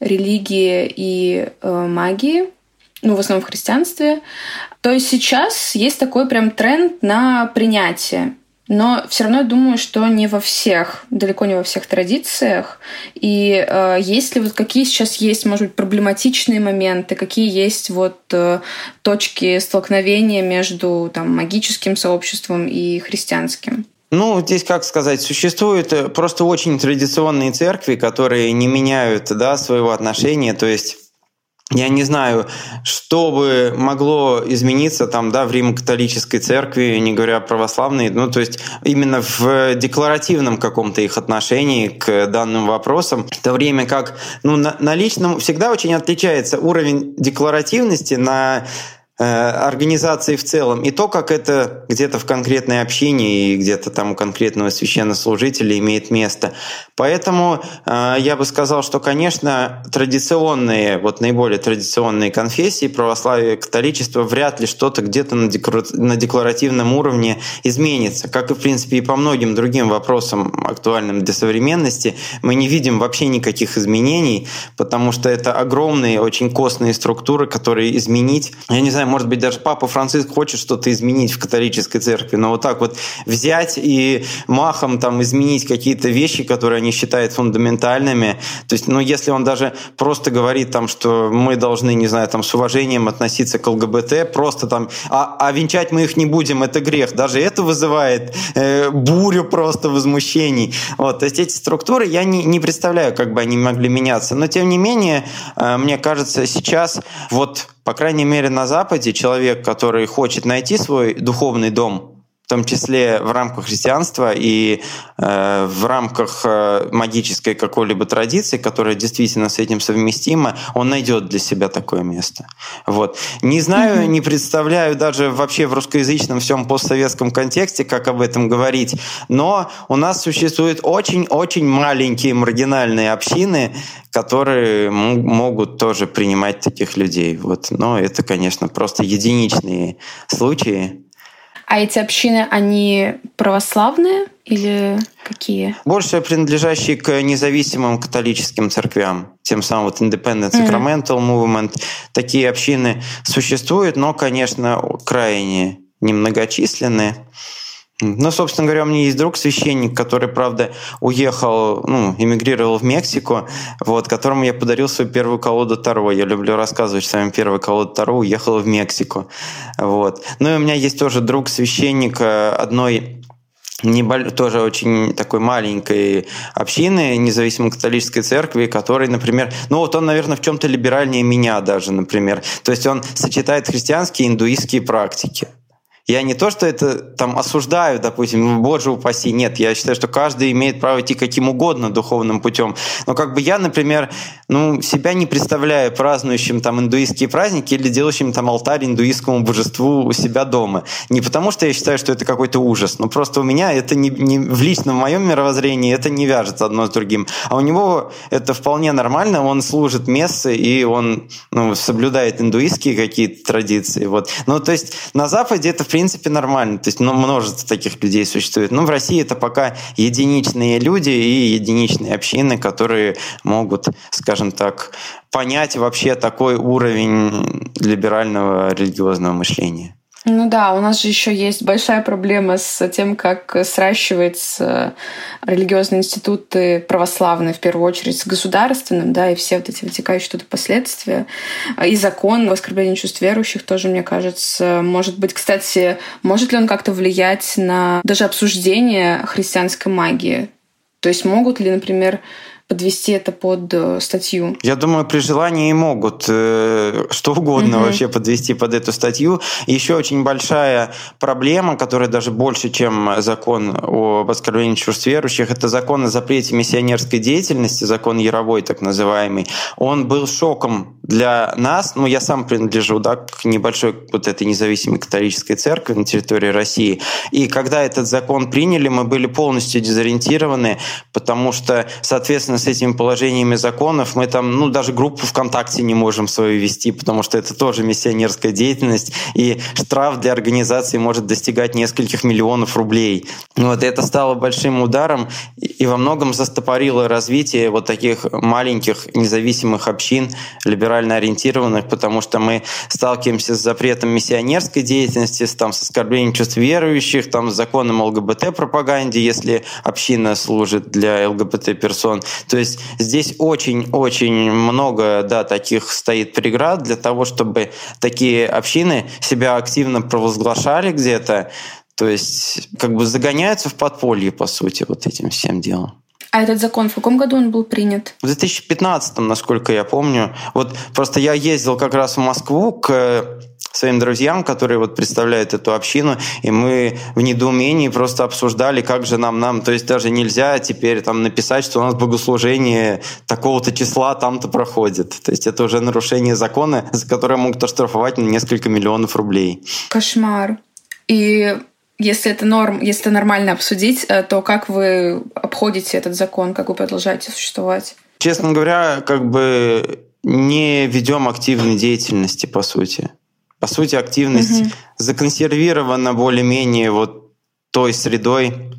религии и э, магии, ну, в основном в христианстве. То есть сейчас есть такой прям тренд на принятие но все равно я думаю, что не во всех, далеко не во всех традициях. И э, есть ли вот какие сейчас есть, может быть, проблематичные моменты, какие есть вот э, точки столкновения между там магическим сообществом и христианским? Ну, здесь, как сказать, существуют э, просто очень традиционные церкви, которые не меняют да, своего отношения. То есть я не знаю, что бы могло измениться там, да, в Римо-католической церкви, не говоря православной, ну, то есть именно в декларативном каком-то их отношении к данным вопросам, в то время как, ну, на, на личном всегда очень отличается уровень декларативности на организации в целом, и то, как это где-то в конкретной общине и где-то там у конкретного священнослужителя имеет место. Поэтому э, я бы сказал, что, конечно, традиционные, вот наиболее традиционные конфессии, православие, католичество, вряд ли что-то где-то на, на декларативном уровне изменится. Как и, в принципе, и по многим другим вопросам, актуальным для современности, мы не видим вообще никаких изменений, потому что это огромные, очень костные структуры, которые изменить, я не знаю, знаю, может быть, даже Папа Франциск хочет что-то изменить в католической церкви, но вот так вот взять и махом там изменить какие-то вещи, которые они считают фундаментальными, то есть, ну, если он даже просто говорит там, что мы должны, не знаю, там, с уважением относиться к ЛГБТ, просто там, а, а венчать мы их не будем, это грех, даже это вызывает э, бурю просто возмущений. Вот, то есть эти структуры я не, не представляю, как бы они могли меняться, но тем не менее, э, мне кажется, сейчас вот по крайней мере, на Западе человек, который хочет найти свой духовный дом, в том числе в рамках христианства и э, в рамках э, магической какой-либо традиции, которая действительно с этим совместима, он найдет для себя такое место. Вот. Не знаю, mm-hmm. не представляю даже вообще в русскоязычном всем постсоветском контексте, как об этом говорить, но у нас существуют очень-очень маленькие маргинальные общины, которые могут тоже принимать таких людей. Вот. Но это, конечно, просто единичные случаи. А эти общины, они православные или какие? Больше принадлежащие к независимым католическим церквям. Тем самым вот Independent Sacramental mm. Movement. Такие общины существуют, но, конечно, крайне немногочисленные. Ну, собственно говоря, у меня есть друг священник, который, правда, уехал, ну, эмигрировал в Мексику, вот, которому я подарил свою первую колоду Таро. Я люблю рассказывать, что своим первую колоду Таро уехала в Мексику. Вот. Ну и у меня есть тоже друг священник э, одной небольш... тоже очень такой маленькой общины, независимой католической церкви, который, например, ну вот он, наверное, в чем-то либеральнее меня даже, например. То есть он сочетает христианские и индуистские практики. Я не то, что это там осуждаю, допустим, ну, боже упаси, нет, я считаю, что каждый имеет право идти каким угодно духовным путем. Но как бы я, например, ну, себя не представляю празднующим там индуистские праздники или делающим там алтарь индуистскому божеству у себя дома. Не потому, что я считаю, что это какой-то ужас, но просто у меня это не, не в личном моем мировоззрении это не вяжется одно с другим. А у него это вполне нормально, он служит мессы и он ну, соблюдает индуистские какие-то традиции. Вот. Ну, то есть на Западе это, в принципе, нормально. То есть, ну, множество таких людей существует. Но в России это пока единичные люди и единичные общины, которые могут, скажем так, понять вообще такой уровень либерального религиозного мышления. Ну да, у нас же еще есть большая проблема с тем, как сращиваются религиозные институты православные, в первую очередь, с государственным, да, и все вот эти вытекающие туда последствия. И закон об оскорблении чувств верующих тоже, мне кажется, может быть, кстати, может ли он как-то влиять на даже обсуждение христианской магии? То есть могут ли, например, подвести это под э, статью? Я думаю, при желании могут э, что угодно угу. вообще подвести под эту статью. Еще очень большая проблема, которая даже больше, чем закон об оскорблении чувств верующих, это закон о запрете миссионерской деятельности, закон Яровой так называемый. Он был шоком для нас. Ну, я сам принадлежу да, к небольшой вот этой независимой католической церкви на территории России. И когда этот закон приняли, мы были полностью дезориентированы, потому что, соответственно, с этими положениями законов, мы там, ну, даже группу ВКонтакте не можем свою вести, потому что это тоже миссионерская деятельность, и штраф для организации может достигать нескольких миллионов рублей. Вот, это стало большим ударом и во многом застопорило развитие вот таких маленьких независимых общин, либерально ориентированных, потому что мы сталкиваемся с запретом миссионерской деятельности, с, там, с оскорблением чувств верующих, там, с законом ЛГБТ-пропаганде, если община служит для ЛГБТ-персон. То есть здесь очень-очень много да, таких стоит преград для того, чтобы такие общины себя активно провозглашали где-то, то есть как бы загоняются в подполье, по сути, вот этим всем делом. А этот закон в каком году он был принят? В 2015, насколько я помню. Вот просто я ездил как раз в Москву к своим друзьям, которые вот представляют эту общину, и мы в недоумении просто обсуждали, как же нам, нам, то есть даже нельзя теперь там написать, что у нас богослужение такого-то числа там-то проходит. То есть это уже нарушение закона, за которое могут оштрафовать на несколько миллионов рублей. Кошмар. И если это норм, если это нормально обсудить, э, то как вы обходите этот закон, как вы продолжаете существовать? Честно говоря, как бы не ведем активной деятельности, по сути. По сути, активность угу. законсервирована более-менее вот той средой,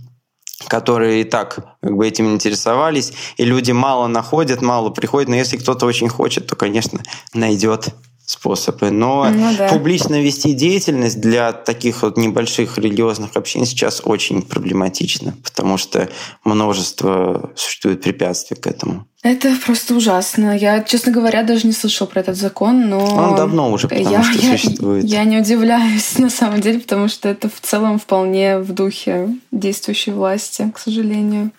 которые и так как бы этим интересовались, и люди мало находят, мало приходят, но если кто-то очень хочет, то, конечно, найдет способы. Но ну, да. публично вести деятельность для таких вот небольших религиозных общин сейчас очень проблематично, потому что множество существует препятствий к этому. Это просто ужасно. Я, честно говоря, даже не слышал про этот закон, но... Он давно уже, потому я, что я, существует. Я не удивляюсь, на самом деле, потому что это в целом вполне в духе действующей власти, к сожалению.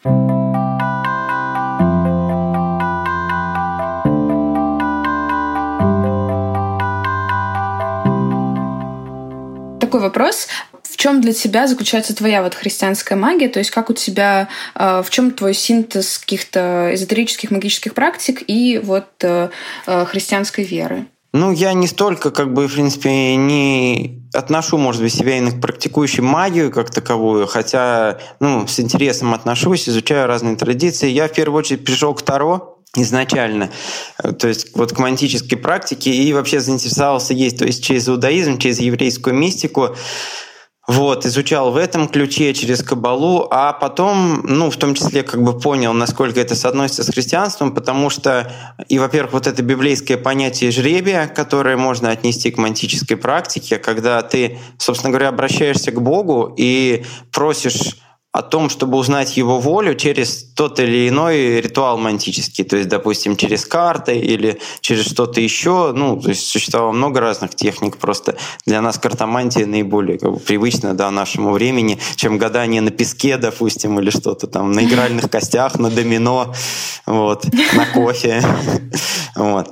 Такой вопрос. В чем для тебя заключается твоя вот христианская магия? То есть как у тебя, э, в чем твой синтез каких-то эзотерических магических практик и вот э, э, христианской веры? Ну, я не столько, как бы, в принципе, не отношу, может быть, себя именно к практикующей магию как таковую, хотя, ну, с интересом отношусь, изучаю разные традиции. Я, в первую очередь, пришел к Таро, изначально, то есть вот к мантической практике и вообще заинтересовался есть, то есть через иудаизм, через еврейскую мистику, вот, изучал в этом ключе через Кабалу, а потом, ну, в том числе, как бы понял, насколько это соотносится с христианством, потому что, и, во-первых, вот это библейское понятие жребия, которое можно отнести к мантической практике, когда ты, собственно говоря, обращаешься к Богу и просишь о том, чтобы узнать его волю через тот или иной ритуал мантический, то есть, допустим, через карты или через что-то еще. Ну, то есть существовало много разных техник, просто для нас картомантия наиболее как бы, привычна да, нашему времени, чем гадание на песке, допустим, или что-то там на игральных костях, на домино, вот, на кофе. Вот.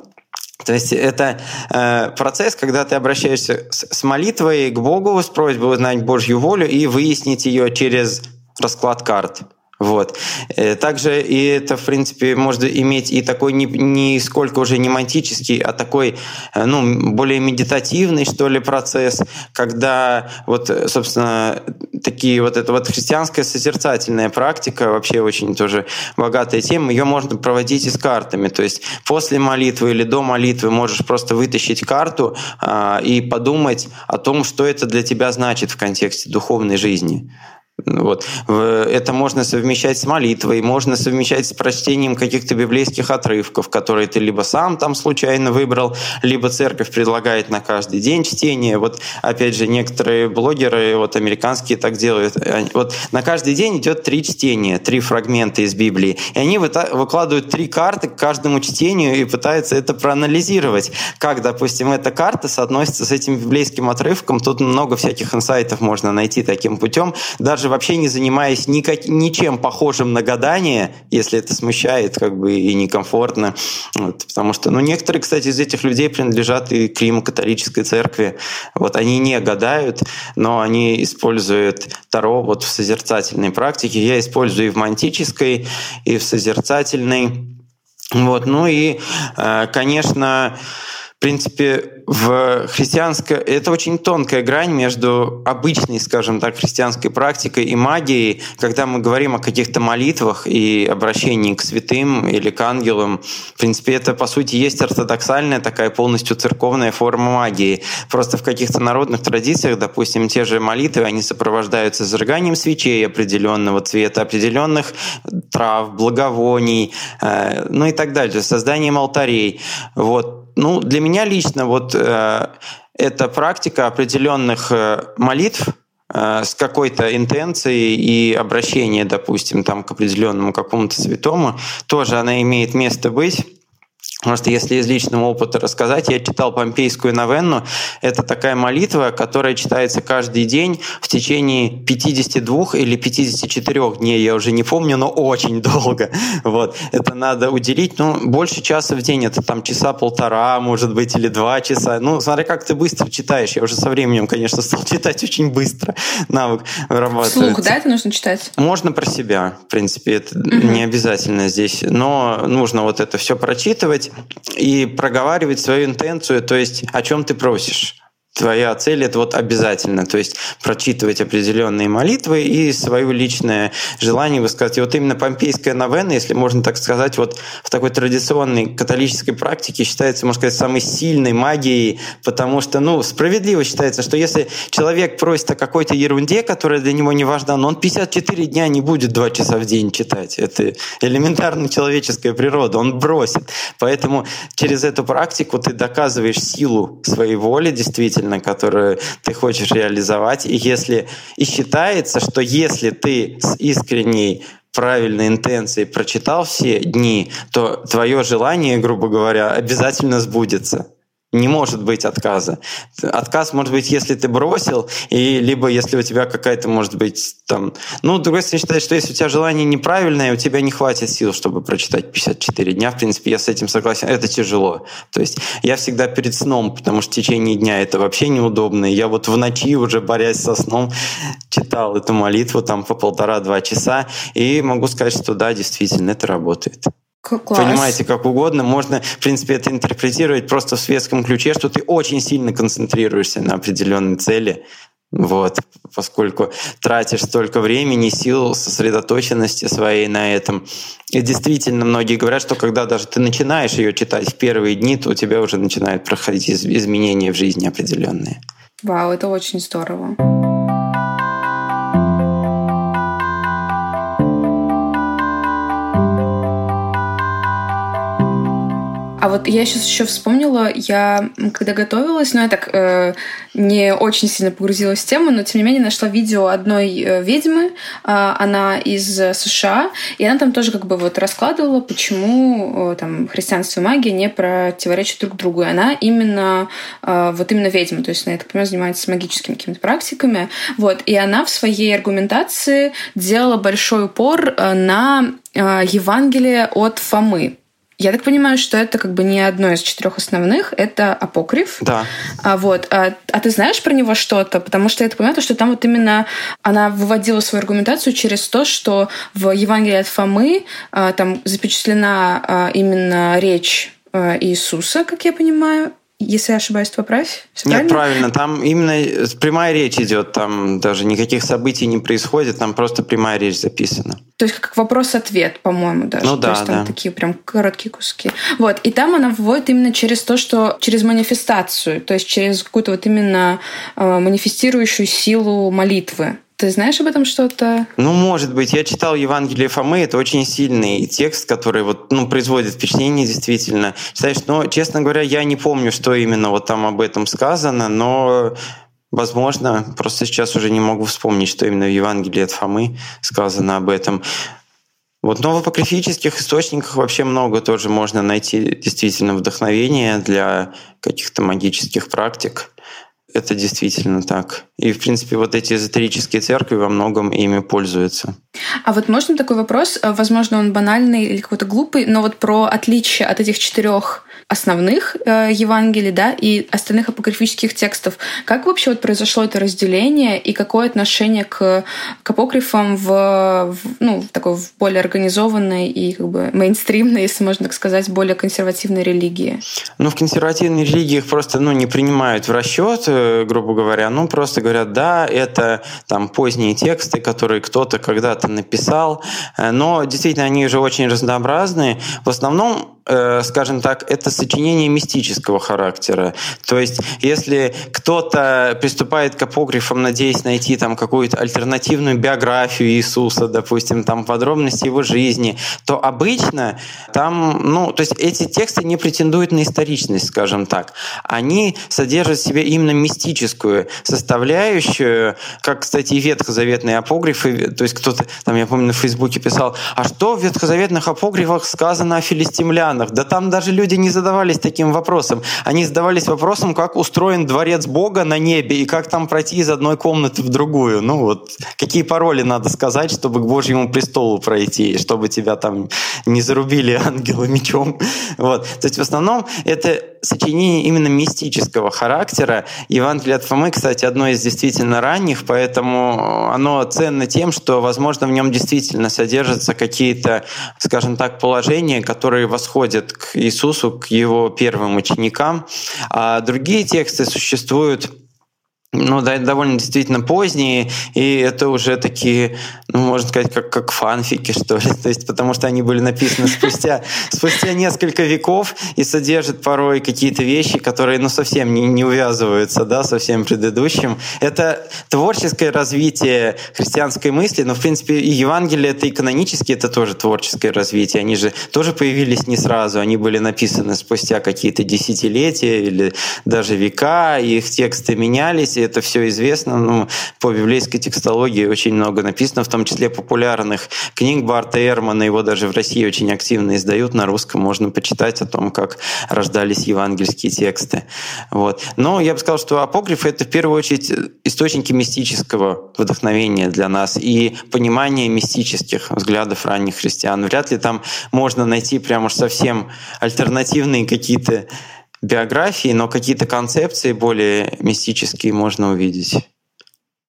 То есть это э, процесс, когда ты обращаешься с, с молитвой к Богу с просьбой узнать Божью волю и выяснить ее через расклад карт. Вот. Э, также и это, в принципе, может иметь и такой не, не сколько уже не мантический, а такой, э, ну, более медитативный, что ли, процесс, когда вот, собственно, такие вот это вот христианская созерцательная практика, вообще очень тоже богатая тема, ее можно проводить и с картами. То есть после молитвы или до молитвы можешь просто вытащить карту а, и подумать о том, что это для тебя значит в контексте духовной жизни. Вот. Это можно совмещать с молитвой, можно совмещать с прочтением каких-то библейских отрывков, которые ты либо сам там случайно выбрал, либо церковь предлагает на каждый день чтение. Вот опять же, некоторые блогеры, вот американские так делают. Вот на каждый день идет три чтения, три фрагмента из Библии. И они выкладывают три карты к каждому чтению и пытаются это проанализировать. Как, допустим, эта карта соотносится с этим библейским отрывком. Тут много всяких инсайтов можно найти таким путем. Даже даже вообще не занимаясь никак, ничем похожим на гадание, если это смущает как бы и некомфортно. Вот, потому что, ну, некоторые, кстати, из этих людей принадлежат и к Римо-католической церкви. Вот они не гадают, но они используют Таро вот в созерцательной практике. Я использую и в мантической, и в созерцательной. Вот, ну и, э, конечно, в принципе, в христианской... Это очень тонкая грань между обычной, скажем так, христианской практикой и магией, когда мы говорим о каких-то молитвах и обращении к святым или к ангелам. В принципе, это, по сути, есть ортодоксальная такая полностью церковная форма магии. Просто в каких-то народных традициях, допустим, те же молитвы, они сопровождаются зажиганием свечей определенного цвета, определенных трав, благовоний, э, ну и так далее, созданием алтарей. Вот ну, для меня лично вот э, эта практика определенных э, молитв э, с какой-то интенцией и обращение, допустим, там к определенному какому-то святому, тоже она имеет место быть. Потому что если из личного опыта рассказать, я читал Помпейскую новенну. Это такая молитва, которая читается каждый день в течение 52 или 54 дней. Я уже не помню, но очень долго. Вот. Это надо уделить, ну, больше часа в день. Это там часа полтора, может быть, или два часа. Ну, смотри, как ты быстро читаешь. Я уже со временем, конечно, стал читать очень быстро. Навык вырабатывается. Слух, да, это нужно читать? Можно про себя, в принципе. Это угу. не обязательно здесь. Но нужно вот это все прочитывать и проговаривать свою интенцию, то есть о чем ты просишь твоя цель это вот обязательно, то есть прочитывать определенные молитвы и свое личное желание высказать. И вот именно помпейская новена, если можно так сказать, вот в такой традиционной католической практике считается, можно сказать, самой сильной магией, потому что, ну, справедливо считается, что если человек просит о какой-то ерунде, которая для него не важна, но он 54 дня не будет 2 часа в день читать. Это элементарно человеческая природа, он бросит. Поэтому через эту практику ты доказываешь силу своей воли действительно, действительно, которую ты хочешь реализовать. И если и считается, что если ты с искренней правильной интенцией прочитал все дни, то твое желание, грубо говоря, обязательно сбудется не может быть отказа. Отказ может быть, если ты бросил, и либо если у тебя какая-то, может быть, там... Ну, другой стороны, считает, что если у тебя желание неправильное, у тебя не хватит сил, чтобы прочитать 54 дня. В принципе, я с этим согласен. Это тяжело. То есть я всегда перед сном, потому что в течение дня это вообще неудобно. Я вот в ночи уже, борясь со сном, читал эту молитву там по полтора-два часа, и могу сказать, что да, действительно, это работает. Класс. Понимаете, как угодно. Можно, в принципе, это интерпретировать просто в светском ключе, что ты очень сильно концентрируешься на определенной цели. Вот, поскольку тратишь столько времени, сил, сосредоточенности своей на этом. И действительно, многие говорят, что когда даже ты начинаешь ее читать в первые дни, то у тебя уже начинают проходить изменения в жизни определенные. Вау, это очень здорово. А вот я сейчас еще вспомнила, я когда готовилась, ну я так э, не очень сильно погрузилась в тему, но тем не менее нашла видео одной э, ведьмы, э, она из США, и она там тоже как бы вот раскладывала, почему э, там христианство и магия не противоречат друг другу. И она именно э, вот именно ведьма, то есть она, я так понимаю, занимается магическими какими-то практиками. Вот. И она в своей аргументации делала большой упор э, на э, Евангелие от Фомы. Я так понимаю, что это как бы не одно из четырех основных, это апокриф. Да. А, вот. А, а ты знаешь про него что-то? Потому что я так понимаю, что там вот именно она выводила свою аргументацию через то, что в Евангелии от Фомы а, там запечатлена а, именно речь а, Иисуса, как я понимаю, если я ошибаюсь, то поправь. Все Нет, правильно? правильно. Там именно прямая речь идет. Там даже никаких событий не происходит. Там просто прямая речь записана. То есть как вопрос-ответ, по-моему, даже. Ну да, то есть там да. такие прям короткие куски. Вот. И там она вводит именно через то, что через манифестацию, то есть через какую-то вот именно э, манифестирующую силу молитвы. Ты знаешь об этом что-то? Ну, может быть. Я читал Евангелие Фомы. Это очень сильный текст, который вот, ну, производит впечатление действительно. Знаешь, но, честно говоря, я не помню, что именно вот там об этом сказано, но Возможно, просто сейчас уже не могу вспомнить, что именно в Евангелии от Фомы сказано об этом. Вот, но в апокрифических источниках вообще много тоже можно найти действительно вдохновение для каких-то магических практик. Это действительно так. И, в принципе, вот эти эзотерические церкви во многом ими пользуются. А вот можно такой вопрос? Возможно, он банальный или какой-то глупый, но вот про отличие от этих четырех основных э, Евангелий, да, и остальных апокрифических текстов. Как вообще вот произошло это разделение и какое отношение к, к апокрифам в, в, ну, в такой в более организованной и как бы мейнстримной, если можно так сказать, более консервативной религии? Ну, в консервативной религии их просто ну, не принимают в расчет, э, грубо говоря. Ну, просто говорят, да, это там поздние тексты, которые кто-то когда-то написал, э, но действительно они уже очень разнообразные. В основном скажем так, это сочинение мистического характера. То есть, если кто-то приступает к апокрифам, надеясь найти там какую-то альтернативную биографию Иисуса, допустим, там подробности его жизни, то обычно там, ну, то есть эти тексты не претендуют на историчность, скажем так. Они содержат в себе именно мистическую составляющую, как, кстати, и ветхозаветные апокрифы, то есть кто-то, там, я помню, на Фейсбуке писал, а что в ветхозаветных апокрифах сказано о филистимлянах? Странах. Да там даже люди не задавались таким вопросом. Они задавались вопросом, как устроен дворец Бога на небе и как там пройти из одной комнаты в другую. Ну вот, какие пароли надо сказать, чтобы к Божьему престолу пройти, чтобы тебя там не зарубили ангелы мечом. Вот. То есть в основном это сочинение именно мистического характера. Евангелие от Фомы, кстати, одно из действительно ранних, поэтому оно ценно тем, что, возможно, в нем действительно содержатся какие-то, скажем так, положения, которые восходят к Иисусу, к его первым ученикам. А другие тексты существуют ну, да, довольно действительно поздние, и это уже такие, ну, можно сказать, как, как фанфики, что ли, то есть, потому что они были написаны спустя, спустя несколько веков и содержат порой какие-то вещи, которые, ну, совсем не, не увязываются, да, со всем предыдущим. Это творческое развитие христианской мысли, но, в принципе, и Евангелие, это и это тоже творческое развитие. Они же тоже появились не сразу, они были написаны спустя какие-то десятилетия или даже века, их тексты менялись, это все известно. Ну, по библейской текстологии очень много написано, в том числе популярных книг Барта Эрмана. Его даже в России очень активно издают на русском. Можно почитать о том, как рождались евангельские тексты. Вот. Но я бы сказал, что апокрифы — это в первую очередь источники мистического вдохновения для нас и понимания мистических взглядов ранних христиан. Вряд ли там можно найти прям уж совсем альтернативные какие-то биографии, но какие-то концепции более мистические можно увидеть.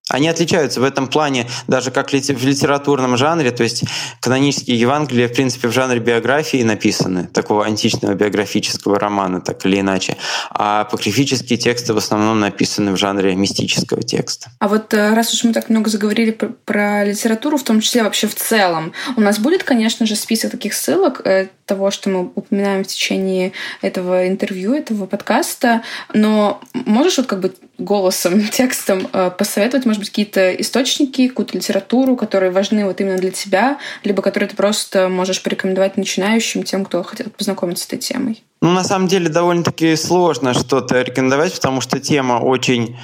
Они отличаются в этом плане даже как в литературном жанре, то есть канонические Евангелия, в принципе, в жанре биографии написаны, такого античного биографического романа, так или иначе, а апокрифические тексты в основном написаны в жанре мистического текста. А вот э, раз уж мы так много заговорили про, про литературу, в том числе вообще в целом, у нас будет, конечно же, список таких ссылок, э, того, что мы упоминаем в течение этого интервью, этого подкаста, но можешь вот как бы голосом, текстом э, посоветовать, может быть, какие-то источники, какую-то литературу, которые важны вот именно для тебя, либо которые ты просто можешь порекомендовать начинающим, тем, кто хотел познакомиться с этой темой? Ну, на самом деле, довольно-таки сложно что-то рекомендовать, потому что тема очень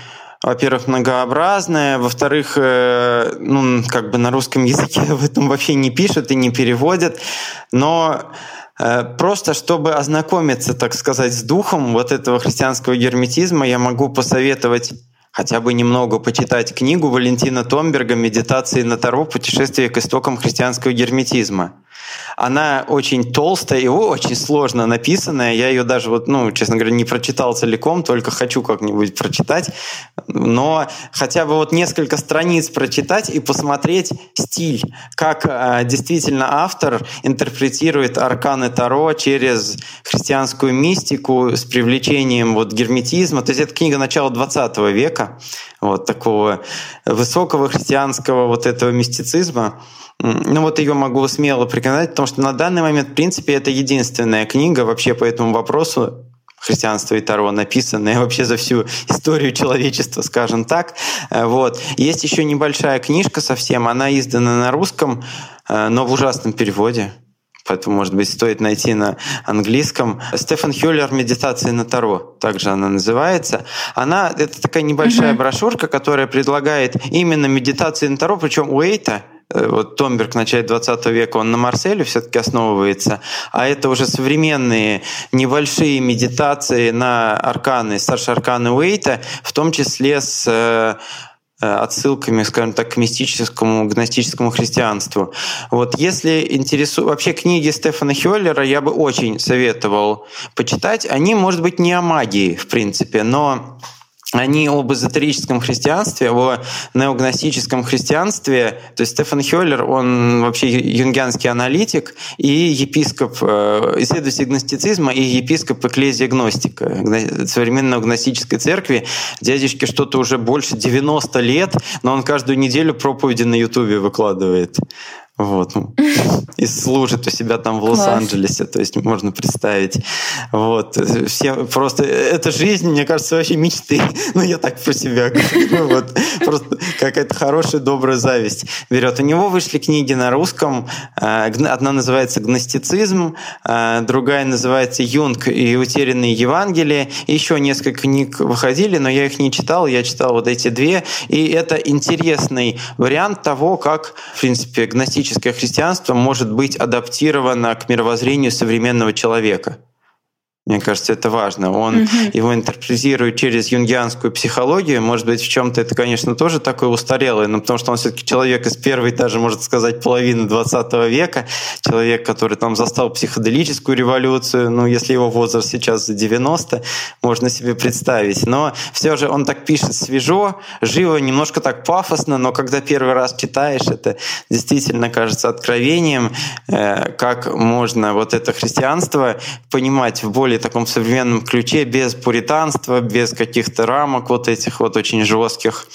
во-первых, многообразная, во-вторых, э, ну, как бы на русском языке об этом вообще не пишут и не переводят, но э, Просто чтобы ознакомиться, так сказать, с духом вот этого христианского герметизма, я могу посоветовать хотя бы немного почитать книгу Валентина Томберга «Медитации на Таро. Путешествие к истокам христианского герметизма». она очень толстая и очень сложно написанная. Я ее даже, вот, ну, честно говоря, не прочитал целиком, только хочу как-нибудь прочитать. Но хотя бы вот несколько страниц прочитать и посмотреть стиль, как э, действительно автор интерпретирует арканы Таро через христианскую мистику с привлечением вот герметизма. То есть это книга начала 20 века, вот такого высокого христианского вот этого мистицизма. Ну вот ее могу смело порекомендовать, потому что на данный момент, в принципе, это единственная книга вообще по этому вопросу христианства и Таро, написанная вообще за всю историю человечества, скажем так. Э, вот. Есть еще небольшая книжка совсем, она издана на русском, э, но в ужасном переводе. Поэтому, может быть, стоит найти на английском. Стефан Хюллер «Медитация на Таро», также она называется. Она, это такая небольшая uh-huh. брошюрка, которая предлагает именно медитации на Таро, причем у Эйта Э, вот Томберг в начале 20 века, он на Марселе все-таки основывается, а это уже современные небольшие медитации на арканы, старшие арканы Уэйта, в том числе с э, отсылками, скажем так, к мистическому, гностическому христианству. Вот если интересуют вообще книги Стефана Хёллера, я бы очень советовал почитать. Они, может быть, не о магии, в принципе, но они об эзотерическом христианстве, о неогностическом христианстве. То есть Стефан Хёллер, он вообще юнгианский аналитик и епископ, э, исследователь гностицизма и епископ экклезия гностика современной гностической церкви. Дядечке что-то уже больше 90 лет, но он каждую неделю проповеди на Ютубе выкладывает. Вот. Ну, и служит у себя там в Лос-Анджелесе, то есть можно представить. Вот. Все просто... Это жизнь, мне кажется, вообще мечты. Ну, я так про себя говорю. Вот. Просто какая-то хорошая, добрая зависть берет. У него вышли книги на русском. Э, одна называется «Гностицизм», э, другая называется «Юнг и утерянные Евангелия». Еще несколько книг выходили, но я их не читал. Я читал вот эти две. И это интересный вариант того, как, в принципе, гностицизм классическое христианство может быть адаптировано к мировоззрению современного человека. Мне кажется, это важно. Он mm-hmm. его интерпретирует через юнгианскую психологию. Может быть, в чем-то это, конечно, тоже такое устарелое, но потому что он все-таки человек из первой, даже, можно сказать, половины 20 века, человек, который там застал психоделическую революцию. Ну, если его возраст сейчас за 90, можно себе представить. Но все же он так пишет свежо, живо, немножко так пафосно, но когда первый раз читаешь, это действительно кажется откровением, э, как можно вот это христианство понимать в более более таком современном ключе, без пуританства, без каких-то рамок вот этих вот очень жестких.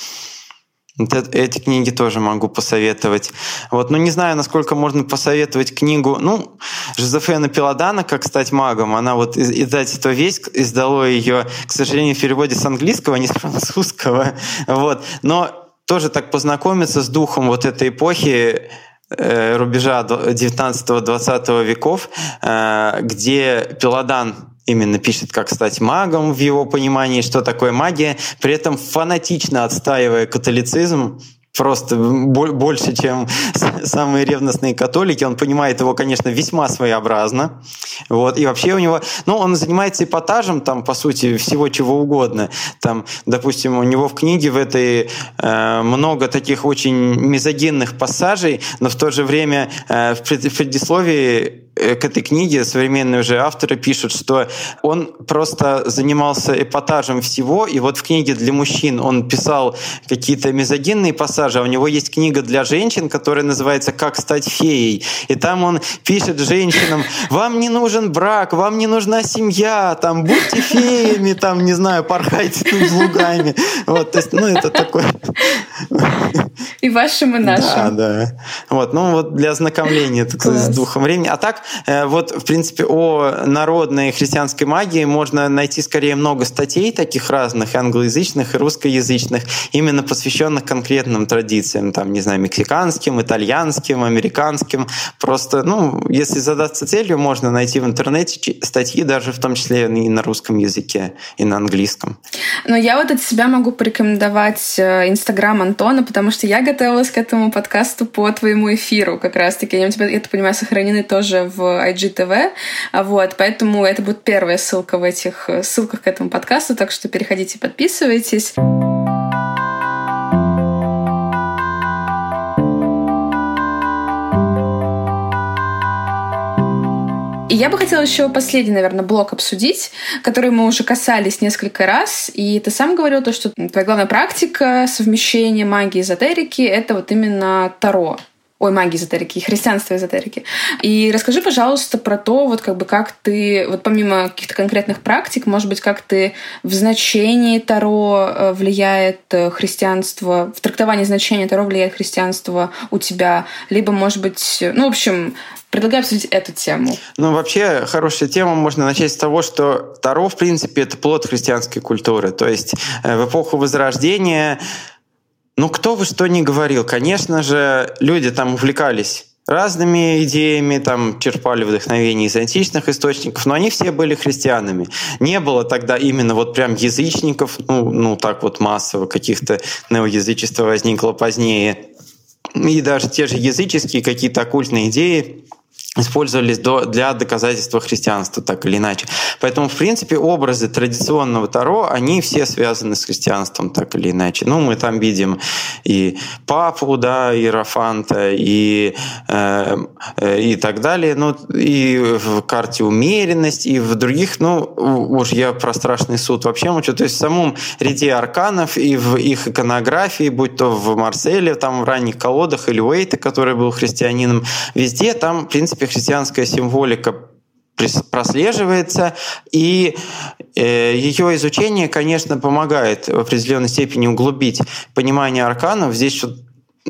Вот эти книги тоже могу посоветовать. Вот, ну не знаю, насколько можно посоветовать книгу. Ну, Жозефена Пеладана «Как стать магом». Она вот издательство «Весь» издало ее, к сожалению, в переводе с английского, а не с французского. Вот. Но тоже так познакомиться с духом вот этой эпохи рубежа 19-20 веков, э, где Пеладан именно пишет, как стать магом в его понимании, что такое магия, при этом фанатично отстаивая католицизм, просто больше, чем самые ревностные католики. Он понимает его, конечно, весьма своеобразно. Вот. И вообще у него... Ну, он занимается эпатажем, там, по сути, всего чего угодно. Там, допустим, у него в книге в этой э, много таких очень мизогинных пассажей, но в то же время э, в предисловии к этой книге современные уже авторы пишут, что он просто занимался эпатажем всего, и вот в книге для мужчин он писал какие-то мизогинные пассажи, а у него есть книга для женщин, которая называется «Как стать феей», и там он пишет женщинам, вам не нужен брак, вам не нужна семья, там, будьте феями, там, не знаю, порхайте тут лугами. Вот, то есть, ну, это такое... И вашим, и нашим. Да, да. Вот, ну, вот для ознакомления, так сказать, с духом времени. А так, Э, вот, в принципе, о народной христианской магии можно найти скорее много статей таких разных, англоязычных и русскоязычных, именно посвященных конкретным традициям, там, не знаю, мексиканским, итальянским, американским. Просто, ну, если задаться целью, можно найти в интернете статьи даже в том числе и на русском языке, и на английском. Но я вот от себя могу порекомендовать э, Инстаграм Антона, потому что я готовилась к этому подкасту по твоему эфиру как раз-таки. Они у тебя, я так понимаю, сохранены тоже в IGTV. Вот, поэтому это будет первая ссылка в этих э, ссылках к этому подкасту, так что переходите, подписывайтесь. Я бы хотела еще последний, наверное, блок обсудить, который мы уже касались несколько раз. И ты сам говорил то, что твоя главная практика совмещения магии и эзотерики — это вот именно Таро. Ой, магии эзотерики, христианства эзотерики. И расскажи, пожалуйста, про то, вот как бы как ты, вот помимо каких-то конкретных практик, может быть, как ты в значении Таро э, влияет э, христианство, в трактовании значения Таро влияет христианство у тебя, либо, может быть, ну, в общем, Предлагаю обсудить эту тему. Ну, вообще, хорошая тема. Можно начать с того, что Таро, в принципе, это плод христианской культуры. То есть э, в эпоху Возрождения ну, кто бы что ни говорил, конечно же, люди там увлекались разными идеями, там черпали вдохновение из античных источников, но они все были христианами. Не было тогда именно вот прям язычников, ну, ну так вот массово, каких-то неоязычества возникло позднее. И даже те же языческие какие-то оккультные идеи использовались для доказательства христианства, так или иначе. Поэтому, в принципе, образы традиционного Таро, они все связаны с христианством, так или иначе. Ну, мы там видим и папу, да, и Рафанта, и, э, э, и так далее. Ну, и в карте умеренность, и в других, ну, уж я про страшный суд вообще мучу. То есть в самом ряде арканов и в их иконографии, будь то в Марселе, там в ранних колодах, или Уэйта, который был христианином, везде там, в принципе, христианская символика прослеживается, и э, ее изучение, конечно, помогает в определенной степени углубить понимание арканов. Здесь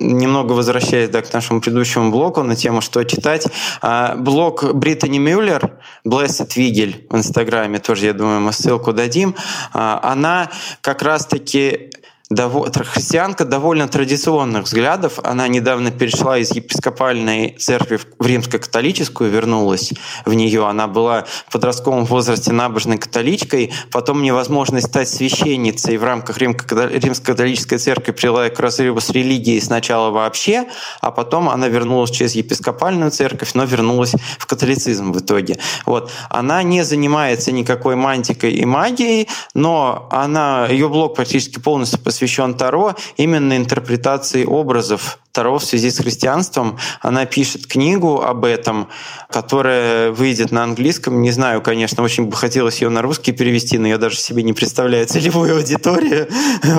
немного возвращаясь да, к нашему предыдущему блоку на тему, что читать. А, блог Британи Мюллер, Blessed Вигель в Инстаграме, тоже, я думаю, мы ссылку дадим, а, она как раз-таки христианка довольно традиционных взглядов. Она недавно перешла из епископальной церкви в римско-католическую, вернулась в нее. Она была в подростковом возрасте набожной католичкой. Потом невозможность стать священницей в рамках римско-католической церкви привела к разрыву с религией сначала вообще, а потом она вернулась через епископальную церковь, но вернулась в католицизм в итоге. Вот. Она не занимается никакой мантикой и магией, но она, ее блог практически полностью посвящен посвящен Таро именно интерпретации образов Таро в связи с христианством. Она пишет книгу об этом, которая выйдет на английском. Не знаю, конечно, очень бы хотелось ее на русский перевести, но я даже себе не представляю целевую аудиторию.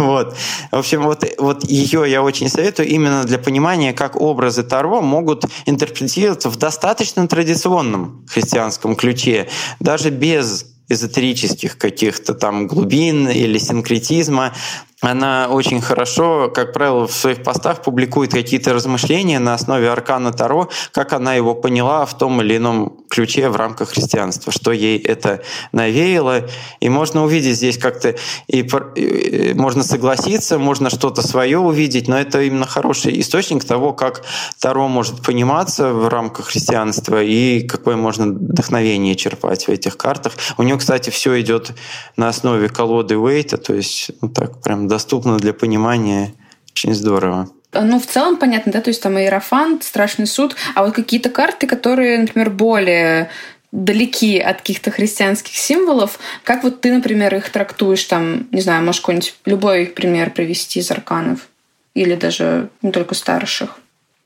Вот. В общем, вот, вот ее я очень советую именно для понимания, как образы Таро могут интерпретироваться в достаточно традиционном христианском ключе, даже без эзотерических каких-то там глубин или синкретизма она очень хорошо, как правило, в своих постах публикует какие-то размышления на основе аркана Таро, как она его поняла в том или ином ключе в рамках христианства, что ей это навеяло. И можно увидеть здесь как-то, и, можно согласиться, можно что-то свое увидеть, но это именно хороший источник того, как Таро может пониматься в рамках христианства и какое можно вдохновение черпать в этих картах. У нее, кстати, все идет на основе колоды Уэйта, то есть ну, так прям доступно для понимания. Очень здорово. Ну, в целом понятно, да, то есть там Иерофант, Страшный суд, а вот какие-то карты, которые, например, более далеки от каких-то христианских символов, как вот ты, например, их трактуешь, там, не знаю, можешь какой-нибудь любой пример привести из арканов или даже не только старших?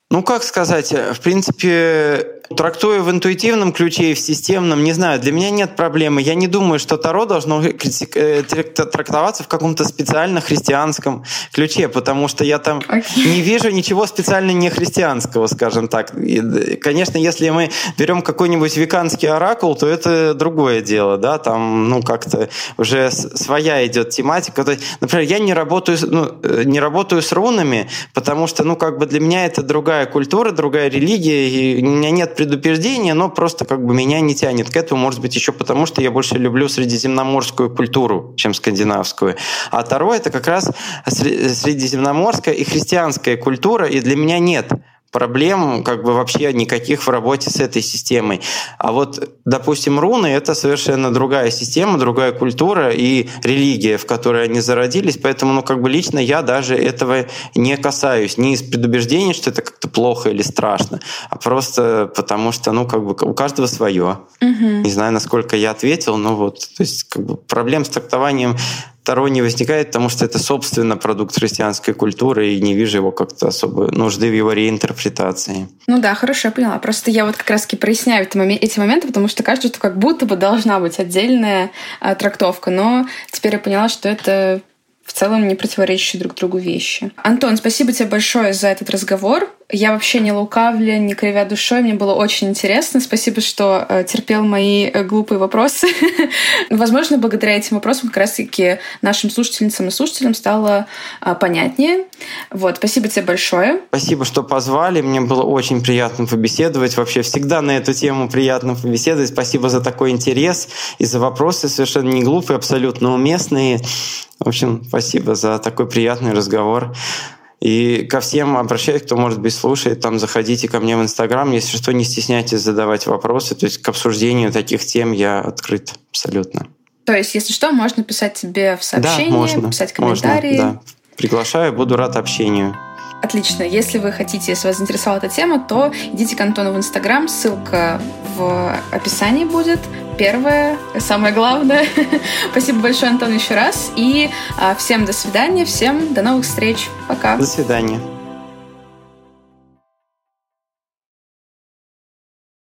Ну, как сказать, в принципе, трактую в интуитивном ключе и в системном, не знаю, для меня нет проблемы. Я не думаю, что Таро должно э, трактоваться в каком-то специально христианском ключе, потому что я там okay. не вижу ничего специально не христианского, скажем так. И, конечно, если мы берем какой-нибудь веканский оракул, то это другое дело, да, там, ну, как-то уже своя идет тематика. То есть, например, я не работаю, ну, э, не работаю с рунами, потому что, ну, как бы для меня это другая культура, другая религия, и у меня нет предупреждение, но просто как бы меня не тянет к этому, может быть, еще потому, что я больше люблю средиземноморскую культуру, чем скандинавскую. А Таро — это как раз средиземноморская и христианская культура, и для меня нет проблем как бы вообще никаких в работе с этой системой. А вот, допустим, руны — это совершенно другая система, другая культура и религия, в которой они зародились, поэтому, ну, как бы лично я даже этого не касаюсь, не из предубеждения, что это как-то плохо или страшно, а просто потому что, ну, как бы у каждого свое. Угу. Не знаю, насколько я ответил, но вот, то есть, как бы проблем с трактованием второй не возникает, потому что это, собственно, продукт христианской культуры, и не вижу его как-то особо нужды в его реинтерпретации. Ну да, хорошо, я поняла. Просто я вот как раз-таки проясняю эти моменты, потому что кажется, что как будто бы должна быть отдельная а, трактовка, но теперь я поняла, что это в целом не противоречащие друг другу вещи. Антон, спасибо тебе большое за этот разговор. Я вообще не лукавля, не кривя душой. Мне было очень интересно. Спасибо, что э, терпел мои э, глупые вопросы. Возможно, благодаря этим вопросам как раз-таки нашим слушательницам и слушателям стало э, понятнее. Вот, спасибо тебе большое. Спасибо, что позвали. Мне было очень приятно побеседовать. Вообще всегда на эту тему приятно побеседовать. Спасибо за такой интерес и за вопросы совершенно не глупые, абсолютно уместные. В общем, спасибо за такой приятный разговор. И ко всем обращаюсь, кто, может быть, слушает, там заходите ко мне в Инстаграм. Если что, не стесняйтесь задавать вопросы. То есть к обсуждению таких тем я открыт абсолютно. То есть, если что, можно писать тебе в сообщение, да, можно, писать комментарии. Можно, да. Приглашаю, буду рад общению. Отлично. Если вы хотите, если вас заинтересовала эта тема, то идите к Антону в Инстаграм. Ссылка в описании будет. Первое, самое главное. Спасибо большое, Антон, еще раз. И а, всем до свидания, всем до новых встреч. Пока. До свидания.